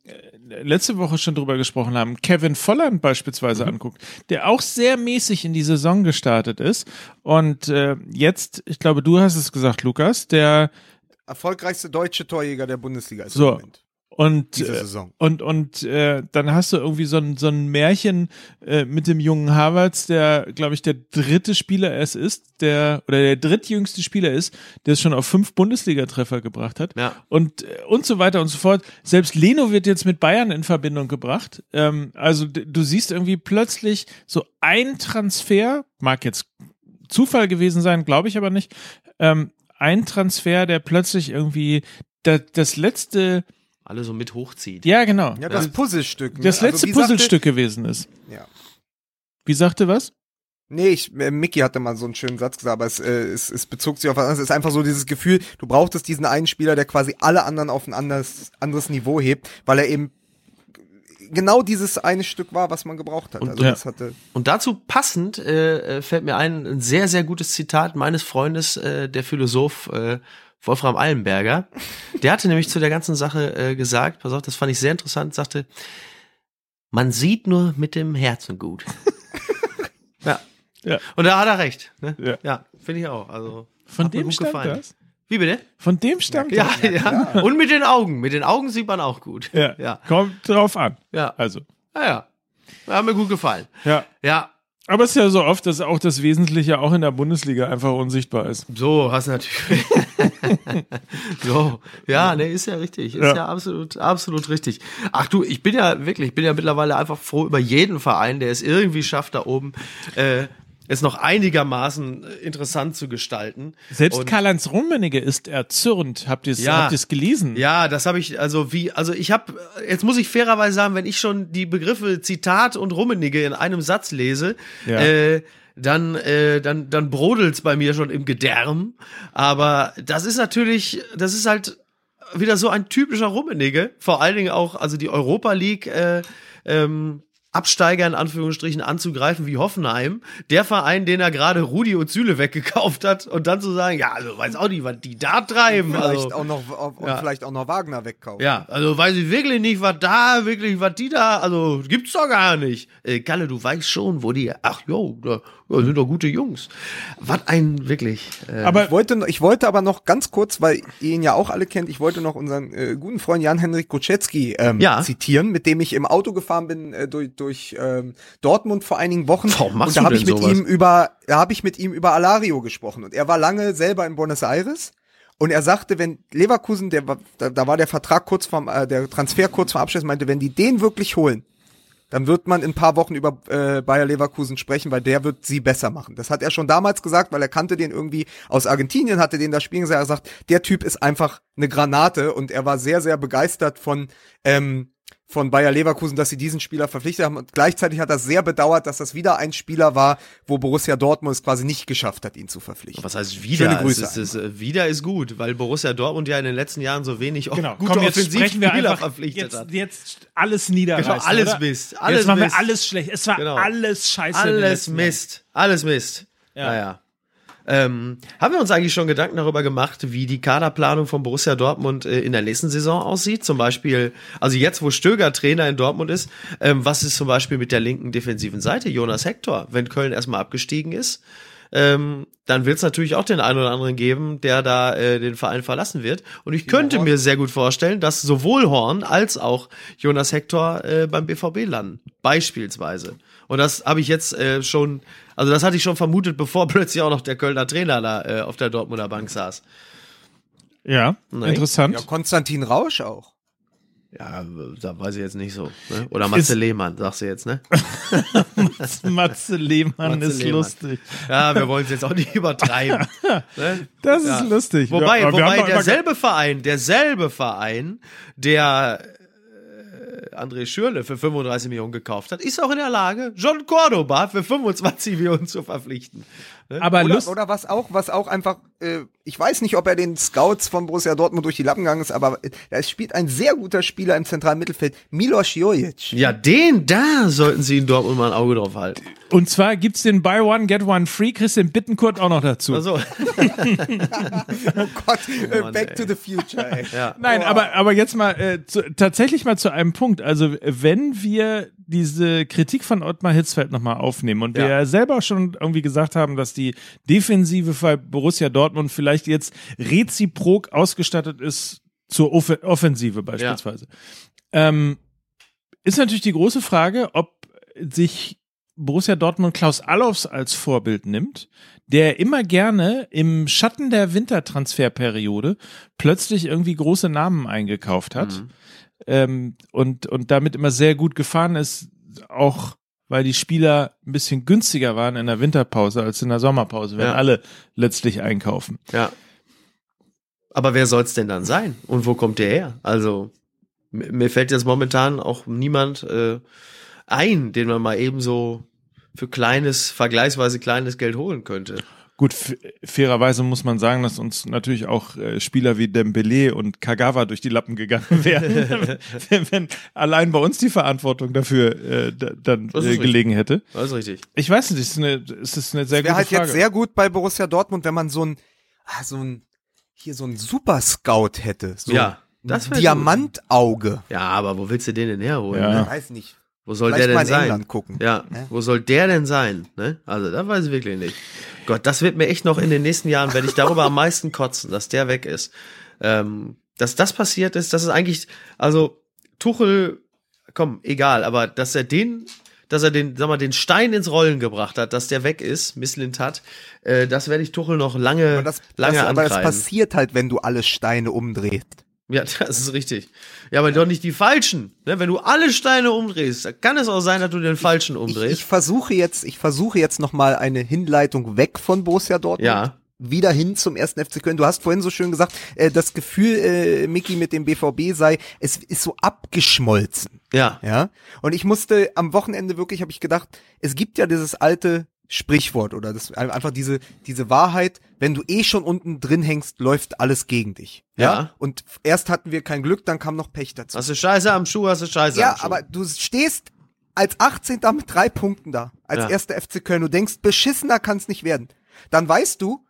letzte Woche schon drüber gesprochen haben, Kevin Volland beispielsweise anguckt, der auch sehr mäßig in die Saison gestartet ist. Und äh, jetzt, ich glaube, du hast es gesagt, Lukas, der Erfolgreichste deutsche Torjäger der Bundesliga ist So. im Moment. Und, Diese äh, Saison. und, und äh, dann hast du irgendwie so ein, so ein Märchen äh, mit dem jungen Harvards, der, glaube ich, der dritte Spieler es ist, der, oder der drittjüngste Spieler ist, der es schon auf fünf Bundesliga-Treffer gebracht hat. Ja. Und, äh, und so weiter und so fort. Selbst Leno wird jetzt mit Bayern in Verbindung gebracht. Ähm, also du siehst irgendwie plötzlich so ein Transfer, mag jetzt Zufall gewesen sein, glaube ich aber nicht, ähm, ein Transfer, der plötzlich irgendwie da, das letzte, Alle so mit hochzieht. ja genau, Ja, das Puzzlestück. ne? das letzte Also, wie sagte- Puzzlestück gewesen ist. Ja. Wie sagte was? Nee, ich, äh, Mickey hatte mal so einen schönen Satz gesagt, aber es, äh, es, es bezog sich auf was anderes. Es ist einfach so dieses Gefühl, du brauchtest diesen einen Spieler, der quasi alle anderen auf ein anderes, anderes Niveau hebt, weil er eben genau dieses eine Stück war, was man gebraucht hat. Und- also ja. das hatte. Und dazu passend äh, äh, fällt mir ein, ein sehr, sehr gutes Zitat meines Freundes, äh, der Philosoph äh, Wolfram Allenberger. Der hatte nämlich zu der ganzen Sache äh, gesagt, pass auf, das fand ich sehr interessant, sagte, man sieht nur mit dem Herzen gut. ja. Ja. Und da hat er recht. Ne? Ja. ja finde ich auch. Also, Von dem gut stammt gefallen. das? Wie bitte? Von dem stammt Ja, das? ja. Und mit den Augen. Mit den Augen sieht man auch gut. Ja. Ja. Kommt drauf an. Ja. Also, Ja, ja. Hat mir gut gefallen. ja. Ja. Aber es ist ja so oft, dass auch das Wesentliche auch in der Bundesliga einfach unsichtbar ist. So, hast natürlich. so, ja, ne, ist ja richtig. Ist ja. Ja. absolut, absolut richtig. Ach du, ich bin ja wirklich, ich bin ja mittlerweile einfach froh über jeden Verein, der es irgendwie schafft, da oben äh, es noch einigermaßen äh, interessant zu gestalten. Selbst Und- Karl-Heinz Rummenigge ist erzürnt. Habt ihr es Ja. habt gelesen? Ja, das habe ich, also wie, also ich habe, jetzt muss ich fairerweise sagen, wenn ich schon die Begriffe Zitat und Rummenigge in einem Satz lese, Ja. äh, dann, äh, dann, dann brodelt's bei mir schon im Gedärm. Aber das ist natürlich, das ist halt wieder so ein typischer Rummenigge. Vor allen Dingen auch, also die Europa League, äh, ähm, Absteiger in Anführungsstrichen anzugreifen wie Hoffenheim, der Verein, den er gerade Rudi und Süle weggekauft hat und dann zu sagen, ja, also weiß auch nicht, was die da treiben. Vielleicht also, auch noch und Ja. vielleicht auch noch Wagner wegkaufen. ja, also weiß ich wirklich nicht, was da, wirklich, was die da, also gibt's doch gar nicht. Äh, Kalle, du weißt schon, wo die, ach jo, da, da sind doch gute Jungs. Was ein, wirklich. Äh, Aber Ich wollte, ich wollte aber noch ganz kurz, weil ihr ihn ja auch alle kennt, ich wollte noch unseren äh, guten Freund Jan-Henrik Kochetzki ähm, Ja. zitieren, mit dem ich im Auto gefahren bin äh, durch, durch ähm, Dortmund vor einigen Wochen. Warum machst und da du habe ich mit sowas? ihm über, da habe ich mit ihm über Alario gesprochen und er war lange selber in Buenos Aires. Und er sagte, wenn Leverkusen, der war, da, da war der Vertrag kurz vorm, äh, der Transfer kurz vor Abschluss, meinte, wenn die den wirklich holen, dann wird man in ein paar Wochen über äh, Bayer Leverkusen sprechen, weil der wird sie besser machen. Das hat er schon damals gesagt, weil er kannte den irgendwie aus Argentinien, hatte den da spielen gesehen. Er gesagt, der Typ ist einfach eine Granate und er war sehr, sehr begeistert von ähm, von Bayer Leverkusen, dass sie diesen Spieler verpflichtet haben. Und gleichzeitig hat er sehr bedauert, dass das wieder ein Spieler war, wo Borussia Dortmund es quasi nicht geschafft hat, ihn zu verpflichten. was heißt wieder? Schöne Grüße Es ist, es ist, äh, wieder ist gut, weil Borussia Dortmund ja in den letzten Jahren so wenig genau, gute komm, jetzt sprechen wir Offensivspieler einfach verpflichtet jetzt, hat. jetzt alles niederreißen. Genau, alles oder? Mist, alles jetzt machen Mist. wir alles schlecht. Es war Genau. alles scheiße. Alles. Mist. Alles Mist. Ja. Naja. Ähm, haben wir uns eigentlich schon Gedanken darüber gemacht, wie die Kaderplanung von Borussia Dortmund äh, in der nächsten Saison aussieht? Zum Beispiel, also jetzt, wo Stöger Trainer in Dortmund ist, ähm, was ist zum Beispiel mit der linken defensiven Seite, Jonas Hector, wenn Köln erstmal abgestiegen ist? Ähm, dann wird es natürlich auch den einen oder anderen geben, der da äh, den Verein verlassen wird. Und ich könnte mir sehr gut vorstellen, dass sowohl Horn als auch Jonas Hector äh, beim BVB landen. Beispielsweise. Und das habe ich jetzt äh, schon, also das hatte ich schon vermutet, bevor plötzlich auch noch der Kölner Trainer da äh, auf der Dortmunder Bank saß. Ja, Nee. interessant. Ja, Konstantin Rausch auch. Ja, da weiß ich jetzt nicht so. Ne? Oder Matze Lehmann, sagst du jetzt, ne? Matze Lehmann Matze ist Lehmann. lustig. Ja, wir wollen es jetzt auch nicht übertreiben. ne? Das Ja. ist lustig. Wobei, Ja, wobei derselbe Verein, derselbe Verein, der André Schürle für 35 Millionen gekauft hat, ist auch in der Lage, John Cordoba für 25 Millionen zu verpflichten. Ne? Aber Oder, Lust, oder was auch, was auch einfach, ich weiß nicht, ob er den Scouts von Borussia Dortmund durch die Lappen gegangen ist, aber äh, da spielt ein sehr guter Spieler im zentralen Mittelfeld, Milos Jojic. Ja, den, da sollten sie in Dortmund mal ein Auge drauf halten. und zwar gibt's den Buy One, Get One Free, Christian Bittenkurt auch noch dazu. Also, Oh Gott, äh, Mann, Back ey. to the Future, ey. ja. Nein, aber, aber jetzt mal äh, zu, tatsächlich mal zu einem Punkt. Also, wenn wir diese Kritik von Ottmar Hitzfeld nochmal aufnehmen und wir Ja. ja selber schon irgendwie gesagt haben, dass die Defensive bei Borussia Dortmund vielleicht jetzt reziprok ausgestattet ist zur Off Offensive beispielsweise. Ähm, ist natürlich die große Frage, ob sich Borussia Dortmund Klaus Allofs als Vorbild nimmt, der immer gerne im Schatten der Wintertransferperiode plötzlich irgendwie große Namen eingekauft hat Mhm. ähm, und, und damit immer sehr gut gefahren ist, auch weil die Spieler ein bisschen günstiger waren in der Winterpause als in der Sommerpause, wenn Ja. alle letztlich einkaufen. Ja. Aber wer soll's denn dann sein? Und wo kommt der her? Also, mir fällt jetzt momentan auch niemand äh, ein, den man mal eben so für kleines, vergleichsweise kleines Geld holen könnte. Gut, f- fairerweise muss man sagen, dass uns natürlich auch äh, Spieler wie Dembele und Kagawa durch die Lappen gegangen wären, wenn, wenn allein bei uns die Verantwortung dafür äh, da, dann äh, richtig. gelegen hätte. Das ist richtig. Ich weiß nicht, es ist eine, es ist eine sehr Wäre gute halt Frage. jetzt sehr gut bei Borussia Dortmund, wenn man so ein, ah, so ein, hier so ein Super-Scout hätte. So Ja, das Diamantauge. Ja, aber wo willst du den denn herholen? Ja. Ne? Ich weiß nicht. Wo soll Vielleicht der mal denn in sein? England gucken. Ja, Ja. wo soll der denn sein? Ne? Also, da weiß ich wirklich nicht. Gott, das wird mir echt noch in den nächsten Jahren, werde ich darüber am meisten kotzen, dass der weg ist. Ähm, dass das passiert ist, das ist eigentlich, also Tuchel, komm, egal, aber dass er den, dass er den, sag mal, den Stein ins Rollen gebracht hat, dass der weg ist, Misslint hat, äh, das werde ich Tuchel noch lange, Aber das, lange das, aber das ankreiden. passiert halt, wenn du alle Steine umdrehst. Ja, das ist richtig. Ja, aber doch nicht die falschen. Ne? Wenn du alle Steine umdrehst, kann es auch sein, dass du den falschen Ich, umdrehst. ich versuche jetzt, ich versuche jetzt noch mal eine Hinleitung weg von Borussia Dortmund. Ja. Wieder hin zum ersten FC Köln. Du hast vorhin so schön gesagt, äh, das Gefühl, äh, Mickey mit dem BVB sei, es ist so abgeschmolzen. ja. Ja. Und ich musste am Wochenende wirklich, habe ich gedacht, es gibt ja dieses alte Sprichwort oder das einfach diese diese Wahrheit, wenn du eh schon unten drin hängst, läuft alles gegen dich. Ja. Und erst hatten wir kein Glück, dann kam noch Pech dazu. Hast du Scheiße am Schuh, hast du Scheiße ja, am Schuh. aber du stehst als 18. mit drei Punkten da, als Ja. erster FC Köln. Du denkst, beschissener kann es nicht werden. Dann weißt du,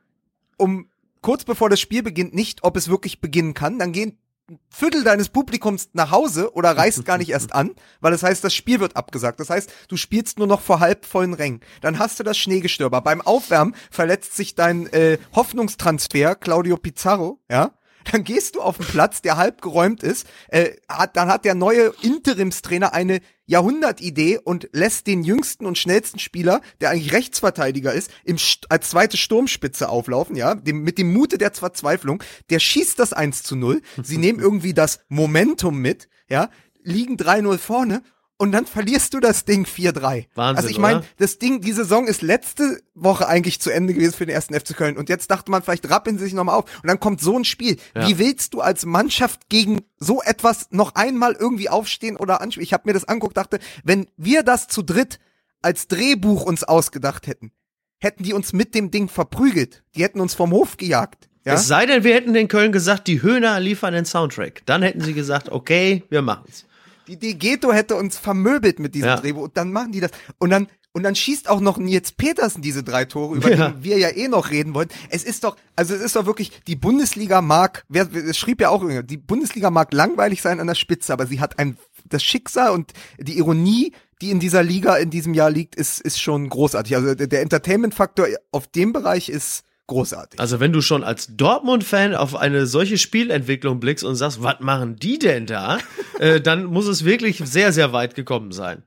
um kurz bevor das Spiel beginnt, nicht, ob es wirklich beginnen kann. Dann gehen ein Viertel deines Publikums nach Hause oder reist gar nicht erst an, weil das heißt, das Spiel wird abgesagt. Das heißt, du spielst nur noch vor halb vollen Rängen. Dann hast du das Schneegestöber. Beim Aufwärmen verletzt sich dein äh, Hoffnungstransfer Claudio Pizarro, ja. Dann gehst du auf den Platz, der halb geräumt ist. Äh, hat, dann hat der neue Interimstrainer eine Jahrhundertidee und lässt den jüngsten und schnellsten Spieler, der eigentlich Rechtsverteidiger ist, im, als zweite Sturmspitze auflaufen, ja, dem, mit dem Mute der Verzweiflung. Der schießt das 1 zu 0. Sie nehmen irgendwie das Momentum mit, ja, liegen 3-0 vorne und dann verlierst du das Ding 4-3. Wahnsinn, Also ich meine, das Ding, die Saison ist letzte Woche eigentlich zu Ende gewesen für den ersten FC Köln und jetzt dachte man, vielleicht rappeln sie sich nochmal auf und dann kommt so ein Spiel. Ja. Wie willst du als Mannschaft gegen so etwas noch einmal irgendwie aufstehen oder anspielen? Ich habe mir das anguckt, dachte, wenn wir das zu dritt als Drehbuch uns ausgedacht hätten, hätten die uns mit dem Ding verprügelt. Die hätten uns vom Hof gejagt. Ja? Es sei denn, wir hätten den Köln gesagt, die Höhner liefern den Soundtrack. Dann hätten sie gesagt, okay, wir machen's. Die Degeto hätte uns vermöbelt mit diesem Ja. Drehbuch und dann machen die das. Und dann, und dann schießt auch noch Nils Petersen diese drei Tore, über Ja. die wir ja eh noch reden wollen. Es ist doch, also es ist doch wirklich, die Bundesliga mag, wer, es schrieb ja auch, die Bundesliga mag langweilig sein an der Spitze, aber sie hat ein, das Schicksal und die Ironie, die in dieser Liga in diesem Jahr liegt, ist, ist schon großartig. Also der, der Entertainment-Faktor auf dem Bereich ist großartig. Also wenn du schon als Dortmund-Fan auf eine solche Spielentwicklung blickst und sagst, was machen die denn da, äh, dann muss es wirklich sehr, sehr weit gekommen sein.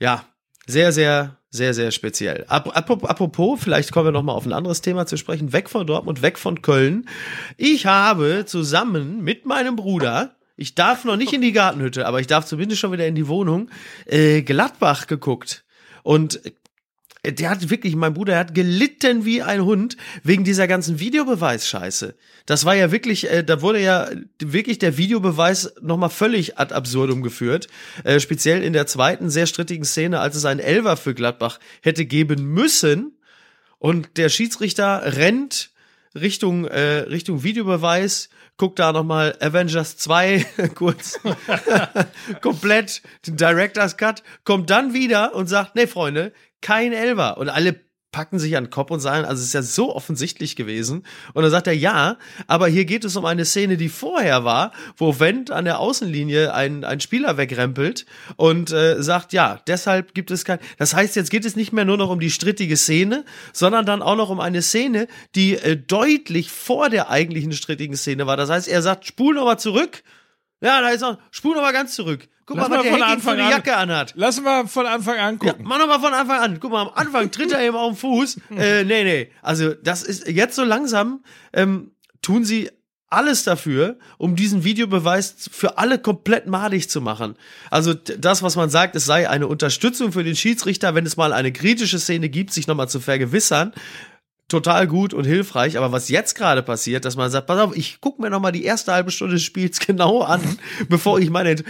Ja, sehr, sehr, sehr, sehr speziell. Ap apropos, vielleicht kommen wir noch mal auf ein anderes Thema zu sprechen. Weg von Dortmund, weg von Köln. Ich habe zusammen mit meinem Bruder ich darf noch nicht in die Gartenhütte, aber ich darf zumindest schon wieder in die Wohnung. Äh, Gladbach geguckt. Und der hat wirklich, mein Bruder der hat gelitten wie ein Hund wegen dieser ganzen Videobeweisscheiße. Das war ja wirklich, äh, da wurde ja wirklich der Videobeweis nochmal völlig ad absurdum geführt. Äh, speziell in der zweiten sehr strittigen Szene, als es einen Elver für Gladbach hätte geben müssen. Und der Schiedsrichter rennt Richtung, äh, Richtung Videobeweis, guckt da nochmal Avengers 2 kurz komplett den Director's Cut, kommt dann wieder und sagt, nee, Freunde, kein Elver. Und alle packen sich an den Kopf und sagen, also es ist ja so offensichtlich gewesen. Und dann sagt er, ja, aber hier geht es um eine Szene, die vorher war, wo Wendt an der Außenlinie einen, Spieler wegrempelt und äh, sagt, ja, deshalb gibt es kein. Das heißt, jetzt geht es nicht mehr nur noch um die strittige Szene, sondern dann auch noch um eine Szene, die äh, deutlich vor der eigentlichen strittigen Szene war. Das heißt, er sagt, spul nochmal zurück. Ja, da ist noch, spul nochmal ganz zurück. Guck Lass mal, was mal der von Hacking für eine an- Jacke anhat. Lass mal von Anfang an Ja, gucken. mach noch mal von Anfang an. Guck mal, am Anfang tritt er eben auf den Fuß. Äh, nee, nee. Also das ist jetzt so langsam ähm, tun sie alles dafür, um diesen Videobeweis für alle komplett madig zu machen. Also das, was man sagt, es sei eine Unterstützung für den Schiedsrichter, wenn es mal eine kritische Szene gibt, sich nochmal zu vergewissern. Total gut und hilfreich, aber was jetzt gerade passiert, dass man sagt, pass auf, ich guck mir noch mal die erste halbe Stunde des Spiels genau an, bevor ich meine, äh,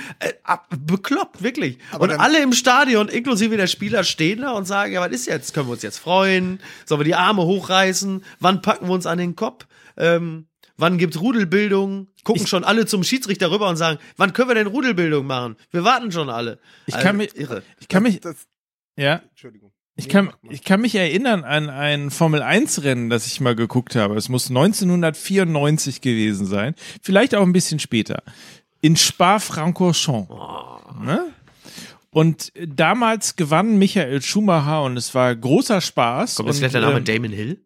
ab, bekloppt wirklich. Aber und alle im Stadion, inklusive der Spieler, stehen da und sagen, ja, was ist jetzt? Können wir uns jetzt freuen? Sollen wir die Arme hochreißen? Wann packen wir uns an den Kopf? Ähm, wann gibt's Rudelbildung? Gucken schon alle zum Schiedsrichter rüber und sagen, wann können wir denn Rudelbildung machen? Wir warten schon alle. Ich kann mich- irre. Ich kann mich, Das, ja, Entschuldigung. Ich kann, ich kann mich erinnern an ein Formel-1-Rennen, das ich mal geguckt habe. Es muss 1994 gewesen sein. Vielleicht auch ein bisschen später. In Spa-Francorchamps. Ne? Und damals gewann Michael Schumacher und es war großer Spaß. Kommt jetzt gleich der Name ähm, Damon Hill?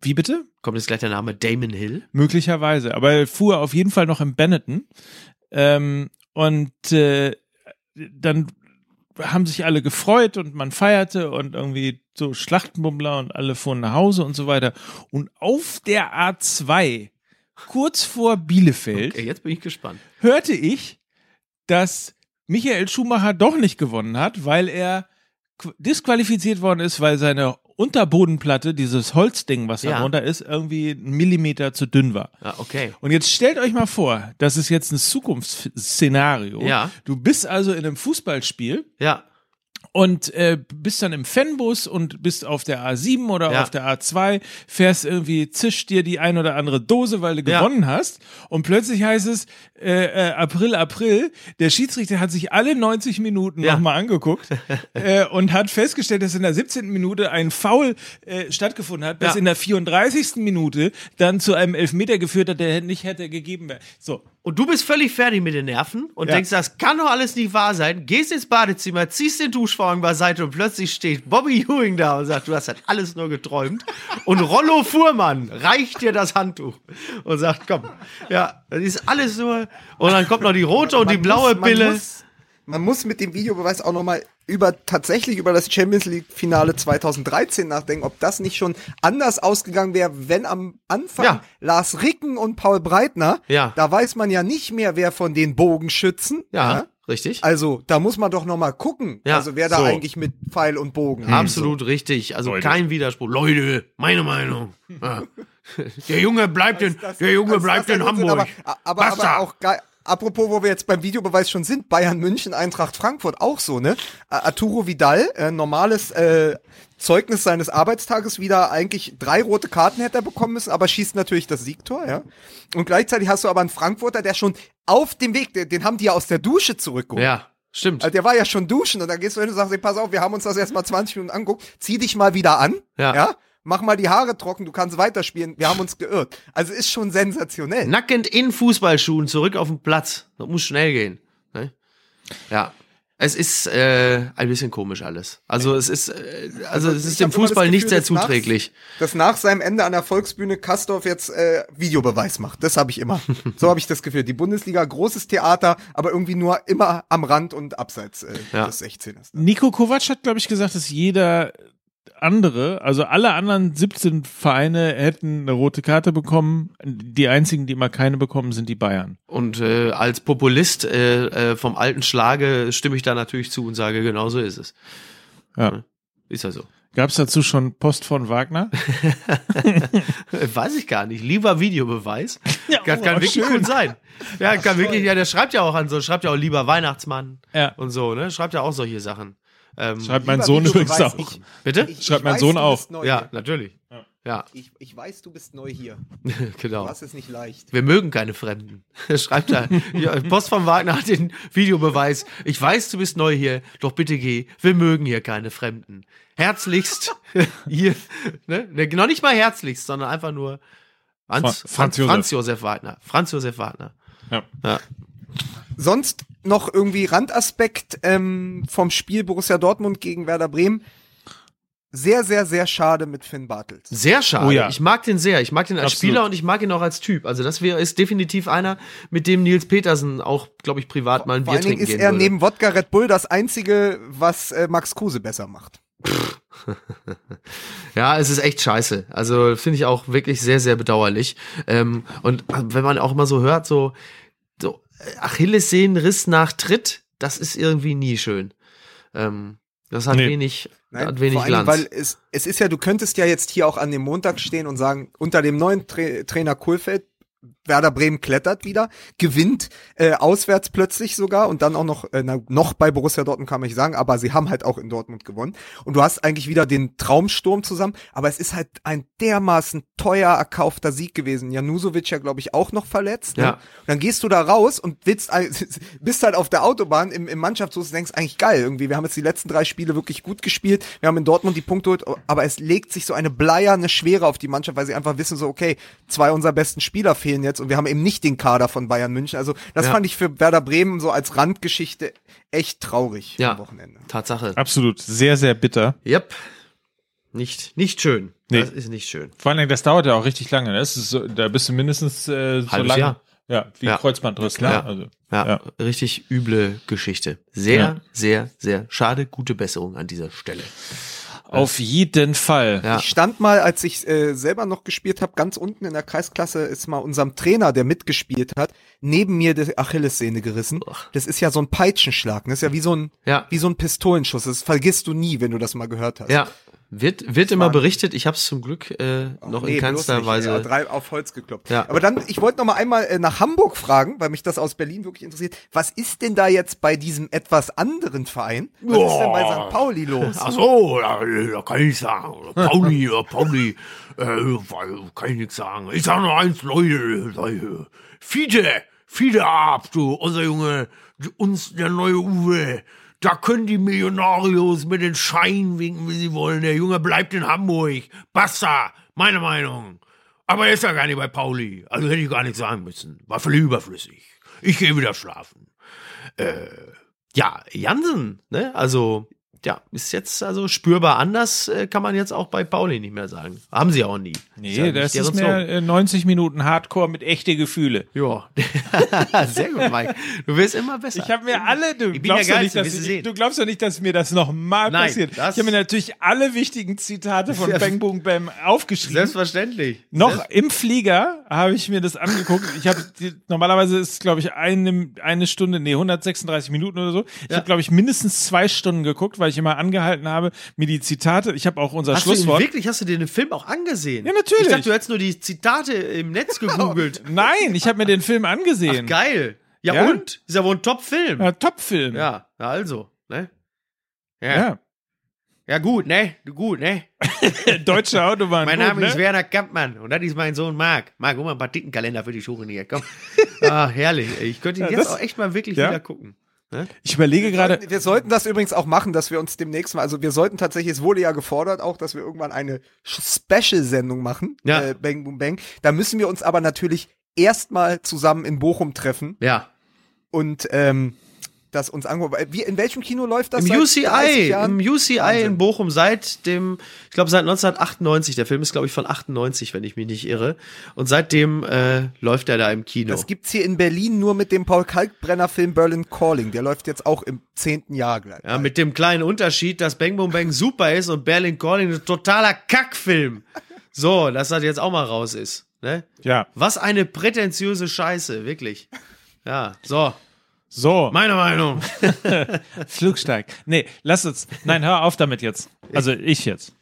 Wie bitte? Kommt jetzt gleich der Name Damon Hill? Möglicherweise. Aber er fuhr auf jeden Fall noch im Benetton. Ähm, und äh, dann haben sich alle gefreut und man feierte und irgendwie so Schlachtenbummler und alle fuhren nach Hause und so weiter. Und auf der A2, kurz vor Bielefeld, Okay, jetzt bin ich gespannt. hörte ich, dass Michael Schumacher doch nicht gewonnen hat, weil er qu- disqualifiziert worden ist, weil seine Unterbodenplatte, dieses Holzding, was Ja. darunter ist, irgendwie einen Millimeter zu dünn war. Ja, okay. Und jetzt stellt euch mal vor, das ist jetzt ein Zukunftsszenario. Ja. Du bist also in einem Fußballspiel Ja, und äh, bist dann im Fanbus und bist auf der A7 oder Ja. auf der A2, fährst irgendwie, zischt dir die ein oder andere Dose, weil du Ja. gewonnen hast und plötzlich heißt es äh, äh, April, April, der Schiedsrichter hat sich alle 90 Minuten Ja. nochmal angeguckt äh, und hat festgestellt, dass in der 17. Minute ein Foul äh, stattgefunden hat, das Ja. in der 34. Minute dann zu einem Elfmeter geführt hat, der nicht hätte gegeben werden. So, Und du bist völlig fertig mit den Nerven und Ja. denkst, das kann doch alles nicht wahr sein. Gehst ins Badezimmer, ziehst den Duschvorhang beiseite und plötzlich steht Bobby Ewing da und sagt, du hast das alles nur geträumt. Und Rollo Fuhrmann reicht dir das Handtuch und sagt, komm, ja, das ist alles nur. Und dann kommt noch die rote und die blaue muss, man Pille. Muss, man muss mit dem Videobeweis auch nochmal über tatsächlich über das Champions League Finale 2013 nachdenken, ob das nicht schon anders ausgegangen wäre, wenn am Anfang Ja. Lars Ricken und Paul Breitner, Ja. da weiß man ja nicht mehr, wer von den Bogenschützen, Ja, richtig. Also, da muss man doch noch mal gucken, Ja, also wer da so. eigentlich mit Pfeil und Bogen. Absolut richtig. Also Leute. kein Widerspruch. Leute, meine Meinung. Ja. Der Junge bleibt in, Das- der Junge als bleibt das in Hamburg. Aber, aber, aber auch geil. Apropos, wo wir jetzt beim Videobeweis schon sind, Bayern München, Eintracht Frankfurt auch so, ne? Arturo Vidal, äh, normales äh, Zeugnis seines Arbeitstages wieder eigentlich drei rote Karten hätte er bekommen müssen, aber schießt natürlich das Siegtor, ja. Und gleichzeitig hast du aber einen Frankfurter, der schon auf dem Weg, den, den haben die ja aus der Dusche zurückgeholt. Ja, stimmt. Also der war ja schon duschen und dann gehst du hin und sagst, ey, pass auf, wir haben uns das erst mal 20 Minuten angeguckt, zieh dich mal wieder an, Ja. ja, mach mal die Haare trocken, du kannst weiterspielen, wir haben uns geirrt. Also ist schon sensationell. Nackend in Fußballschuhen zurück auf den Platz. Das muss schnell gehen. Ne? Ja. Es ist äh, ein bisschen komisch alles. Also es ist, äh, also es ist dem Fußball nicht Gefühl, sehr dass nach- zuträglich. Dass nach seinem Ende an der Volksbühne Kastorf jetzt äh, Videobeweis macht. Das habe ich immer. so habe ich das Gefühl. Die Bundesliga, großes Theater, aber irgendwie nur immer am Rand und abseits äh, Ja. des 16ers. Nico Kovac hat, glaube ich, gesagt, dass jeder andere, also alle anderen 17 Vereine hätten eine rote Karte bekommen. Die einzigen, die immer keine bekommen, sind die Bayern. Und äh, als Populist äh, äh, vom alten Schlage stimme ich da natürlich zu und sage, genau so ist es. Ja. Ist ja so. Gab es dazu schon Post von Wagner? Weiß ich gar nicht. Lieber Videobeweis. Ja, kann, oh, kann wirklich schön. cool sein. Ja, kann wirklich, ja, der schreibt ja auch an so, schreibt ja auch lieber Weihnachtsmann Ja. und so, ne? Schreibt ja auch solche Sachen. Ähm, Schreibt mein Sohn übrigens auch. ich- bitte? Ich, Schreibt mein weiß, Sohn auch. Ja, natürlich. Ja, Ich, ich weiß, du bist neu hier. genau. Du hast es nicht leicht. Wir mögen keine Fremden. Schreibt da. Ja, Post von Wagner hat den Videobeweis. Ich weiß, du bist neu hier, doch bitte geh. Wir mögen hier keine Fremden. Herzlichst hier. Ne? Ne, Noch nicht mal herzlichst, sondern einfach nur Franz, Fra- Franz Franz, Josef. Franz Josef Wagner. Franz Josef Wagner. Ja. Ja. Sonst noch irgendwie Randaspekt ähm, vom Spiel Borussia Dortmund gegen Werder Bremen. Sehr, sehr, sehr schade mit Finn Bartels. Sehr schade. Oh ja. Ich mag den sehr. Ich mag den als Absolut. Spieler und ich mag ihn auch als Typ. Also das wäre ist definitiv einer, mit dem Nils Petersen auch, glaube ich, privat mal ein Vor Bier trinken ist gehen er würde. neben Wodka Red Bull das einzige, was äh, Max Kruse besser macht. Ja, es ist echt scheiße. Also finde ich auch wirklich sehr, sehr bedauerlich. Ähm, und wenn man auch mal so hört, so, Achillessehnenriss nach Tritt, das ist irgendwie nie schön. Ähm, das hat Nee. wenig, Nein, hat wenig Glanz. weil es, es ist ja, du könntest ja jetzt hier auch an dem Montag stehen und sagen, unter dem neuen Tra Trainer Kohlfeld, Werder Bremen klettert wieder, gewinnt äh, auswärts plötzlich sogar und dann auch noch, äh, na, noch bei Borussia Dortmund kann man nicht sagen, aber sie haben halt auch in Dortmund gewonnen. Und du hast eigentlich wieder den Traumsturm zusammen, aber es ist halt ein dermaßen teuer erkaufter Sieg gewesen. Janusovic ja, glaube ich, auch noch verletzt. Ne? Ja. Und dann gehst du da raus und willst, bist halt auf der Autobahn im, im Mannschaftsbus und denkst eigentlich geil irgendwie. Wir haben jetzt die letzten drei Spiele wirklich gut gespielt. Wir haben in Dortmund die Punkte, geholt, aber es legt sich so eine bleierne Schwere auf die Mannschaft, weil sie einfach wissen so, okay, zwei unserer besten Spieler fehlen jetzt und wir haben eben nicht den Kader von Bayern München. Also das Ja. fand ich für Werder Bremen so als Randgeschichte echt traurig Ja. am Wochenende. Tatsache. Absolut. Sehr, sehr bitter. Yep. Nicht, nicht schön. Nee. Das ist nicht schön. Vor allen Dingen, das dauert ja auch richtig lange. Ne? Das ist so, da bist du mindestens äh, so Halbes lange. Jahr. Ja, wie Ja. Kreuzbandriss. Ja. Ne? Also, Ja, Ja. richtig üble Geschichte. Sehr, Ja. sehr, sehr schade. Gute Besserung an dieser Stelle. Auf jeden Fall. Ja. Ich stand mal, als ich äh, selber noch gespielt habe, ganz unten in der Kreisklasse ist mal unserem Trainer, der mitgespielt hat, neben mir die Achillessehne gerissen. Das ist ja so ein Peitschenschlag. Das ist ja wie so ein, Ja. wie so ein Pistolenschuss. Das vergisst du nie, wenn du das mal gehört hast. Ja. Wird, wird immer berichtet. Ich habe es zum Glück äh, noch Nee, in keinster Weise. Ja, drei auf Holz gekloppt. Ja. Aber dann, ich wollte noch mal einmal äh, nach Hamburg fragen, weil mich das aus Berlin wirklich interessiert. Was ist denn da jetzt bei diesem etwas anderen Verein? Was ist denn bei St. Pauli los? Ach so, da, da kann ich sagen. Pauli, Pauli, äh, kann ich nichts sagen. Ich sag nur eins, Leute, Leute. Fiete, Fiete ab, du, unser Junge, uns, der neue Uwe. Da können die Millionarios mit den Scheinen winken, wie sie wollen. Der Junge bleibt in Hamburg. Basta, meine Meinung. Aber er ist ja gar nicht bei Pauli. Also hätte ich gar nichts sagen müssen. War völlig überflüssig. Ich gehe wieder schlafen. Ja, Jansen, ne? Also, ja, ist jetzt also spürbar anders, äh, kann man jetzt auch bei Pauli nicht mehr sagen. Haben sie auch nie. Nee, ja das ist mehr äh, 90 Minuten Hardcore mit echte Gefühle. Ja, sehr gut, Mike. Du wirst immer besser. Ich habe mir alle, du glaubst, doch nicht, dass du ich, sehen. du glaubst doch nicht, dass mir das nochmal passiert. Ich habe mir natürlich alle wichtigen Zitate von Ja. Bang Boom Bam aufgeschrieben. Selbstverständlich. Noch im Flieger habe ich mir das angeguckt. Ich habe normalerweise ist glaube ich eine eine Stunde, nee 136 Minuten oder so. Ich Ja. habe glaube ich mindestens zwei Stunden geguckt, weil ich immer angehalten habe, mir die Zitate. Ich habe auch unser Hast du Schlusswort. wirklich, hast du dir den Film auch angesehen? Ja, natürlich. Ich dachte, du hättest nur die Zitate im Netz gegoogelt. Nein, ich habe mir den Film angesehen. Ach, geil. Ja, Ja? und? Ist ja wohl ein Top-Film. Ja, Top-Film. Ja, also, ne? Ja. ja. ja. gut, ne? Du gut, ne? Deutsche Autobahn. Mein gut, Name ne? ist Werner Kampmann und das ist mein Sohn Marc. Marc, guck mal ein paar Tickenkalender für die Schuhe hier, komm. ah, herrlich. ey. Ich könnte ihn Ja, jetzt das- auch echt mal wirklich wieder gucken. Ne? Ich überlege gerade. Wir sollten das übrigens auch machen, dass wir uns demnächst mal, also wir sollten tatsächlich, es wurde ja gefordert auch, dass wir irgendwann eine Special-Sendung machen, Ja. äh, Bang Boom Bang. Da müssen wir uns aber natürlich erstmal zusammen in Bochum treffen Ja. und ähm, das uns angucken. Wie, in welchem Kino läuft das? Im seit 30 UCI, im UCI Wahnsinn. in Bochum seit dem, ich glaube seit 1998. Der Film ist glaube ich von 98, wenn ich mich nicht irre. Und seitdem äh, läuft er da im Kino. Das gibt's hier in Berlin nur mit dem Paul Kalkbrenner Film Berlin Calling. Der läuft jetzt auch im zehnten Jahr gleich. Ja, mit dem kleinen Unterschied, dass Bang Boom Bang super ist und Berlin Calling ein totaler Kackfilm. So, dass das jetzt auch mal raus ist. Ne? Ja. Was eine prätentiöse Scheiße, wirklich. Ja, so, So. meine Meinung. Flugsteig. Nee, lass uns. Nein, hör auf damit jetzt. Also ich jetzt.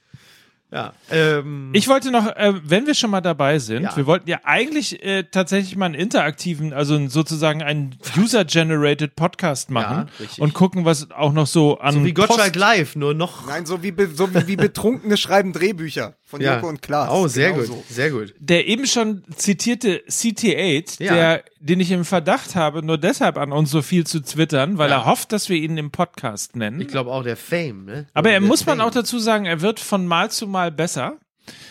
Ja. Ähm, Ich wollte noch, äh, wenn wir schon mal dabei sind, Ja. wir wollten ja eigentlich äh, tatsächlich mal einen interaktiven, also sozusagen einen User-Generated Podcast machen richtig. und gucken, was auch noch so an so wie Gottschalk Post Live, nur noch. Nein, so wie, be, so wie, wie Betrunkene schreiben Drehbücher von Joko und Klaas. Oh, sehr Genau gut, so. sehr gut. der eben schon zitierte CT8, Ja. der, den ich im Verdacht habe, nur deshalb an uns so viel zu twittern, weil Ja. er hofft, dass wir ihn im Podcast nennen. Ich glaube auch der Fame, ne? Aber er muss man Fame. auch dazu sagen, er wird von Mal zu Mal besser.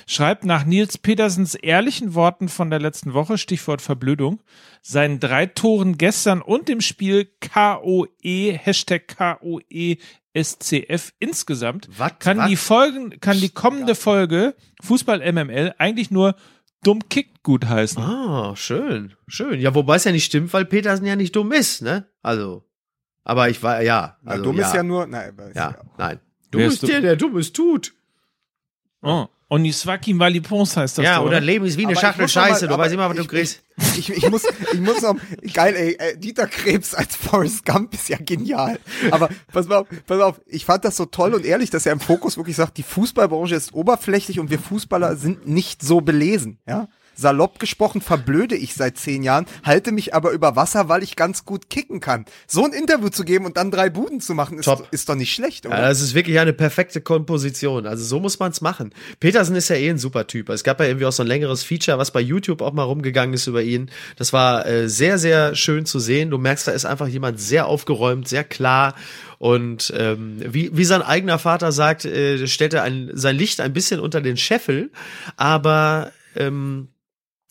Schreibt nach Nils Petersens ehrlichen Worten von der letzten Woche, Stichwort Verblödung, seinen drei Toren gestern und dem Spiel KOE, Hashtag KOE SCF insgesamt, Wat, kann wat? die Folgen, kann die kommende Folge Fußball MML eigentlich nur dumm kickt gut heißen. Ah, schön, schön. Ja, wobei es ja nicht stimmt, weil Petersen ja nicht dumm ist, ne? Also, aber ich war, ja. Na, Also, dumm ja, ist ja nur, nein, ist Ja, nein. Du Wer ist bist dumm? der, der Dummes tut. Oh. Oniswaki Malipons heißt das ja, doch, oder Leben ist wie eine Aber Schachtel noch mal- Scheiße. Du weißt immer, was du kriegst. Ich, ich muss, ich muss noch, geil, ey, äh, Dieter Krebs als Forrest Gump ist ja genial. Aber pass mal auf, pass auf, ich fand das so toll und ehrlich, dass er im Fokus wirklich sagt, die Fußballbranche ist oberflächlich und wir Fußballer sind nicht so belesen, ja. Salopp gesprochen verblöde ich seit zehn Jahren, halte mich aber über Wasser, weil ich ganz gut kicken kann. So ein Interview zu geben und dann drei Buden zu machen, ist, ist doch nicht schlecht, oder? Ja, das ist wirklich eine perfekte Komposition. Also so muss man es machen. Petersen ist ja eh ein super Typ. Es gab ja irgendwie auch so ein längeres Feature, was bei YouTube auch mal rumgegangen ist über ihn. Das war äh, sehr, sehr schön zu sehen. Du merkst, da ist einfach jemand sehr aufgeräumt, sehr klar. Und ähm, wie, wie sein eigener Vater sagt, äh, stellt er ein, sein Licht ein bisschen unter den Scheffel. Aber ähm,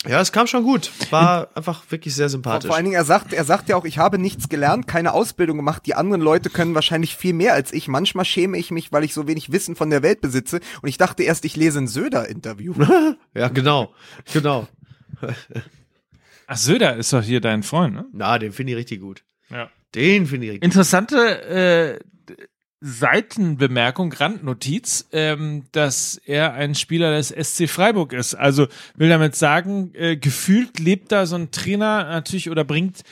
ja, es kam schon gut. War einfach wirklich sehr sympathisch. vor allen Dingen, er sagt, er sagt ja auch, ich habe nichts gelernt, keine Ausbildung gemacht. Die anderen Leute können wahrscheinlich viel mehr als ich. Manchmal schäme ich mich, weil ich so wenig Wissen von der Welt besitze. Und ich dachte erst, ich lese ein Söder-Interview. Ja, genau. Genau. Ach, Söder ist doch hier dein Freund, ne? Na, den finde ich richtig gut. Ja. Den finde ich richtig Interessante äh, Seitenbemerkung, Randnotiz, ähm, dass er ein Spieler des SC Freiburg ist. Also will damit sagen, äh, gefühlt lebt da so ein Trainer natürlich oder bringt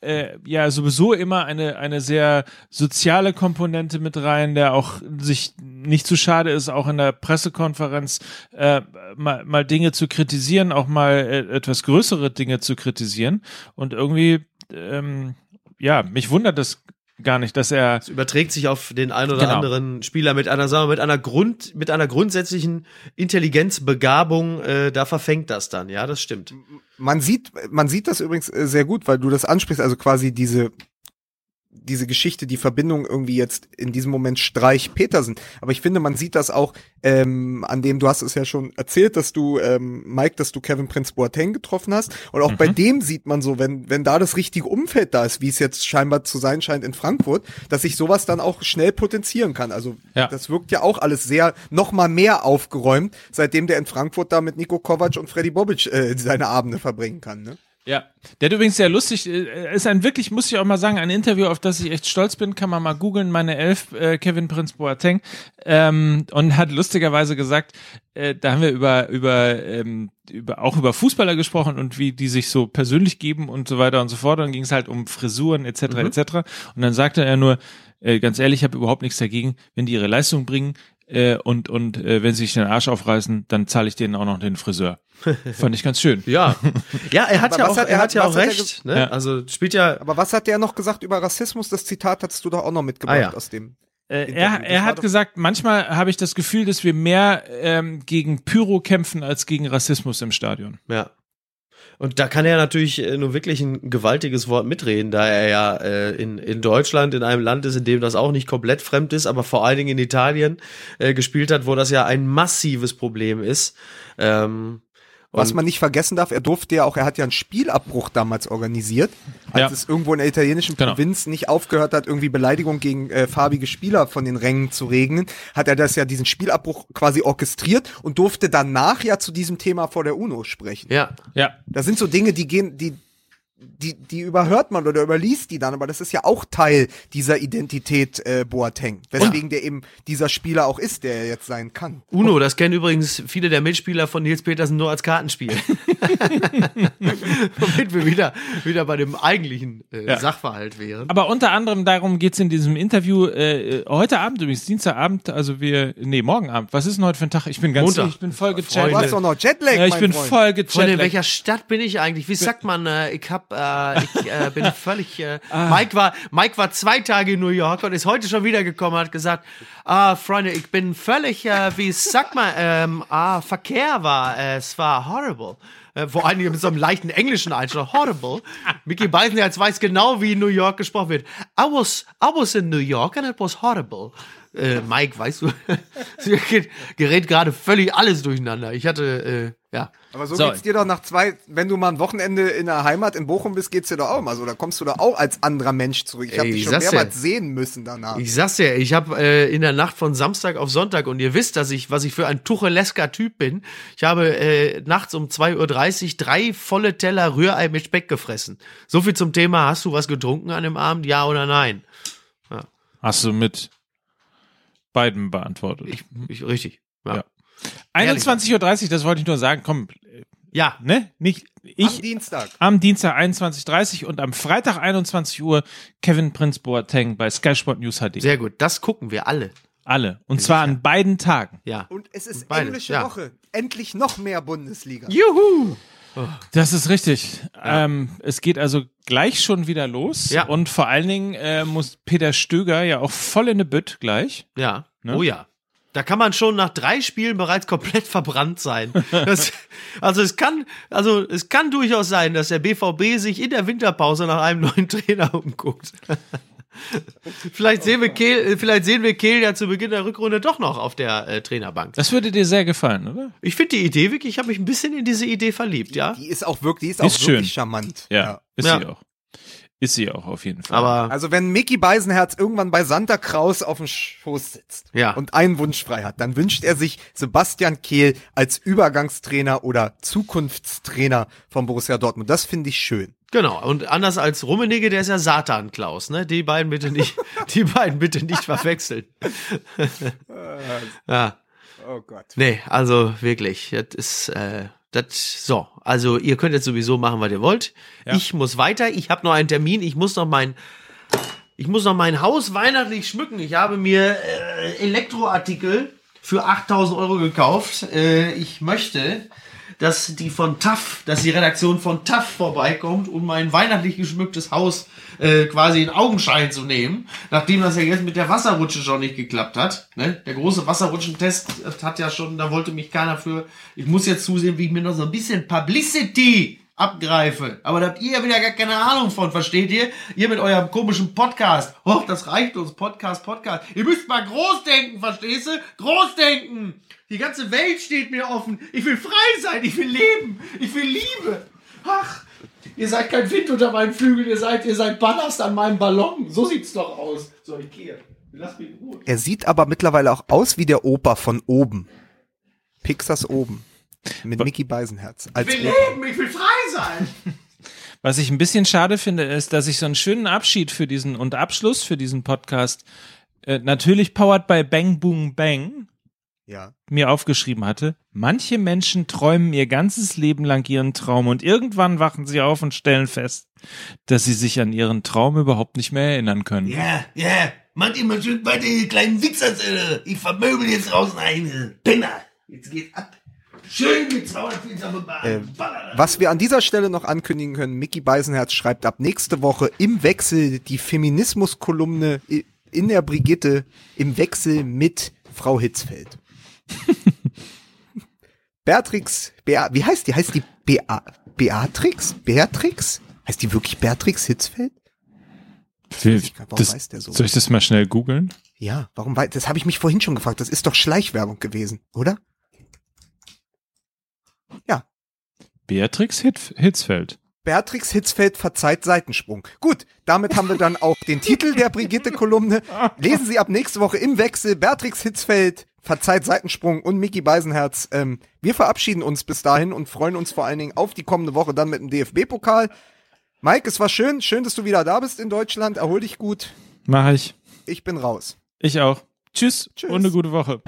äh, ja sowieso immer eine eine sehr soziale Komponente mit rein, der auch sich nicht zu schade ist, auch in der Pressekonferenz äh, mal, mal Dinge zu kritisieren, auch mal äh, etwas größere Dinge zu kritisieren und irgendwie ähm, ja, mich wundert das gar nicht, dass er Es überträgt sich auf den einen oder Genau. anderen Spieler mit einer, sagen wir, mit einer Grund, mit einer grundsätzlichen Intelligenzbegabung, äh, da verfängt das dann, ja, das stimmt. Man sieht, man sieht das übrigens äh, sehr gut, weil du das ansprichst, also quasi diese, diese Geschichte, die Verbindung irgendwie jetzt in diesem Moment Streich Petersen. Aber ich finde, man sieht das auch, ähm, an dem, du hast es ja schon erzählt, dass du, ähm, Mike, dass du Kevin Prince Boateng getroffen hast. Und auch bei dem sieht man so, wenn, wenn da das richtige Umfeld da ist, wie es jetzt scheinbar zu sein scheint in Frankfurt, dass sich sowas dann auch schnell potenzieren kann. Also Ja. das wirkt ja auch alles sehr, noch mal mehr aufgeräumt, seitdem der in Frankfurt da mit Nico Kovac und Freddy Bobic äh, seine Abende verbringen kann. Ne? Ja, der hat übrigens sehr lustig, äh, ist ein wirklich, muss ich auch mal sagen, ein Interview, auf das ich echt stolz bin, kann man mal googeln, meine Elf, äh, Kevin Prince Boateng, ähm, und hat lustigerweise gesagt, äh, da haben wir über, über, ähm, über, auch über Fußballer gesprochen und wie die sich so persönlich geben und so weiter und so fort, dann ging es halt um Frisuren etc. etc. Und dann sagte er nur, äh, ganz ehrlich, ich habe überhaupt nichts dagegen, wenn die ihre Leistung bringen, äh, und, und äh, wenn sie sich den Arsch aufreißen, dann zahle ich denen auch noch den Friseur. Fand ich ganz schön. Ja. Ja, er hat Aber ja auch, hat- er hat hat- ja auch recht, ne? Ja. Also spielt ja, Aber was hat der noch gesagt über Rassismus? Das Zitat hattest du doch auch noch mitgebracht Ah, ja. aus dem. Äh, er er hat gesagt, manchmal habe ich das Gefühl, dass wir mehr ähm, gegen Pyro kämpfen als gegen Rassismus im Stadion. ja. Und da kann er natürlich äh, nur wirklich ein gewaltiges Wort mitreden, da er ja äh, in, in Deutschland, in einem Land ist, in dem das auch nicht komplett fremd ist, aber vor allen Dingen in Italien äh, gespielt hat, wo das ja ein massives Problem ist. Ähm, Was man nicht vergessen darf, er durfte ja auch, er hat ja einen Spielabbruch damals organisiert, als Ja. es irgendwo in der italienischen Genau. Provinz nicht aufgehört hat, irgendwie Beleidigung gegen äh, farbige Spieler von den Rängen zu regnen, hat er das ja diesen Spielabbruch quasi orchestriert und durfte danach ja zu diesem Thema vor der UNO sprechen. ja, Ja, Das sind so Dinge, die gehen, die die, die überhört man oder überliest die dann, aber das ist ja auch Teil dieser Identität äh, Boateng, weswegen der eben dieser Spieler auch ist, der er jetzt sein kann. Uno, das kennen übrigens viele der Mitspieler von Nils Petersen nur als Kartenspiel. Womit wir wieder, wieder bei dem eigentlichen äh, Ja. Sachverhalt wären. Aber unter anderem darum geht's in diesem Interview, äh, heute Abend übrigens, Dienstagabend, also wir, nee, morgen Abend. Was ist denn heute für ein Tag? Ich bin ganz, Montag. ich bin voll Du gechattet. hast doch noch Jetlag, Ja, ich mein bin Freund. voll Freunde, in gechattet. welcher Stadt bin ich eigentlich? Wie sagt man, äh, ich hab, äh, ich äh, bin völlig, äh, Ah. Mike war, Mike war zwei Tage in New York und ist heute schon wiedergekommen und hat gesagt, ah, Freunde, ich bin völlig, äh, wie sagt man, ähm, ah, Verkehr war, äh, es war horrible. Äh, vor Dingen mit so einem leichten englischen Einschlag, horrible. Mickey Beisenherz weiß genau, wie in New York gesprochen wird. I was, I was in New York and it was horrible. Mike, weißt du, gerät, gerät gerade völlig alles durcheinander. Ich hatte, ja. Aber so, So. geht's dir doch nach zwei, wenn du mal ein Wochenende in der Heimat in Bochum bist, geht's dir doch auch mal so. Da kommst du doch auch als anderer Mensch zurück. Ich habe dich ich schon mehrmals sehen müssen danach. Ich sag's dir, ich habe äh, in der Nacht von Samstag auf Sonntag und ihr wisst, dass ich, was ich für ein tuchelesker Typ bin. Ich habe äh, nachts um 2.30 Uhr drei volle Teller Rührei mit Speck gefressen. So viel zum Thema, hast du was getrunken an dem Abend, ja oder nein? Hast du mit beiden beantwortet. Ich, ich richtig. Ja. Ja. 21.30 Uhr, das wollte ich nur sagen, komm, ja. ne? Nicht Am ich. Dienstag. Am Dienstag 21.30 Uhr und am Freitag 21 Uhr Kevin Prince Boateng bei Sky Sport News HD. Sehr gut. Das gucken wir alle. Alle. Und zwar an beiden Tagen. Ja. Und es ist Beide, englische ja. Woche. Endlich noch mehr Bundesliga. Juhu! Das ist richtig. Ähm, es geht also gleich schon wieder los. Ja. Und vor allen Dingen äh, muss Peter Stöger ja auch voll in eine Bütt gleich. Ja. Ne? Oh ja. Da kann man schon nach drei Spielen bereits komplett verbrannt sein. Das, also es kann, also es kann durchaus sein, dass der BVB sich in der Winterpause nach einem neuen Trainer umguckt. vielleicht sehen wir Kehl, vielleicht sehen wir Kehl ja zu Beginn der Rückrunde doch noch auf der äh, Trainerbank. Das würde dir sehr gefallen, oder? Ich finde die Idee wirklich, ich habe mich ein bisschen in diese Idee verliebt, ja. Die ist auch wirklich, die ist, Ist auch schön. wirklich charmant. Ist Ja. sie auch. Ist sie auch auf jeden Fall. Aber Also wenn Mickey Beisenherz irgendwann bei Santa Kraus auf dem Schoß sitzt Ja. und einen Wunsch frei hat, dann wünscht er sich Sebastian Kehl als Übergangstrainer oder Zukunftstrainer von Borussia Dortmund. Das finde ich schön. Genau, und anders als Rummenigge, der ist ja Satan Klaus, ne? Die beiden bitte nicht, die beiden bitte nicht verwechseln. ja, Oh Gott. nee, also wirklich, das ist äh, das so, also ihr könnt jetzt sowieso machen, was ihr wollt. Ja. Ich muss weiter, ich habe noch einen Termin, ich muss noch mein ich muss noch mein Haus weihnachtlich schmücken. Ich habe mir äh, Elektroartikel für 8000 Euro gekauft. Äh, ich möchte, dass die von TAF, dass die Redaktion von TAF vorbeikommt, um mein weihnachtlich geschmücktes Haus äh, quasi in Augenschein zu nehmen, nachdem das ja jetzt mit der Wasserrutsche schon nicht geklappt hat. Ne? Der große Wasserrutschentest hat ja schon, da wollte mich keiner für. Ich muss jetzt zusehen, wie ich mir noch so ein bisschen Publicity abgreife. Aber da habt ihr ja wieder gar keine Ahnung von, versteht ihr? Ihr mit eurem komischen Podcast. Och, das reicht uns. Podcast, Podcast. Ihr müsst mal groß denken, verstehst du? Groß denken. Die ganze Welt steht mir offen. Ich will frei sein. Ich will leben. Ich will Liebe. Ach, ihr seid kein Wind unter meinen Flügeln. Ihr seid, ihr seid Ballast an meinem Ballon. So sieht's doch aus. So, ich gehe. Lass mich in Ruhe. Er sieht aber mittlerweile auch aus wie der Opa von oben. Pixars oben. Mit Mickey Beisenherz. Als Ich will Opa. leben. Ich will frei sein. Was ich ein bisschen schade finde, ist, dass ich so einen schönen Abschied für diesen und Abschluss für diesen Podcast äh, natürlich powered by Bang Boom Bang Ja. mir aufgeschrieben hatte. Manche Menschen träumen ihr ganzes Leben lang ihren Traum und irgendwann wachen sie auf und stellen fest, dass sie sich an ihren Traum überhaupt nicht mehr erinnern können. Ja, ja. Macht immer schön weiter, ihr kleinen Wichser. Ich vermöbel jetzt draußen eine. Penner. Jetzt geht's ab. Schön 240 am Äh, was wir an dieser Stelle noch ankündigen können, Mickey Beisenherz schreibt ab nächste Woche im Wechsel die Feminismus-Kolumne in der Brigitte im Wechsel mit Frau Hitzfeld. Beatrix, Bea, wie heißt die? Heißt die Bea, Beatrix? Beatrix? Heißt die wirklich Beatrix Hitzfeld? Will- ich grad, warum das, weiß der so? Soll ich das mal schnell googeln? Ja, warum weiß, das habe ich mich vorhin schon gefragt. Das ist doch Schleichwerbung gewesen, oder? Ja, Beatrix Hitf Hitzfeld. Beatrix Hitzfeld verzeiht Seitensprung. Gut, damit haben wir dann auch den Titel der Brigitte-Kolumne. Lesen Sie ab nächste Woche im Wechsel Beatrix Hitzfeld verzeiht Seitensprung und Mickey Beisenherz. Ähm, wir verabschieden uns bis dahin und freuen uns vor allen Dingen auf die kommende Woche dann mit dem DFB-Pokal. Mike, es war schön. Schön, dass du wieder da bist in Deutschland. Erhol dich gut. Mach ich. Ich bin raus. Ich auch. Tschüss, Tschüss. und eine gute Woche.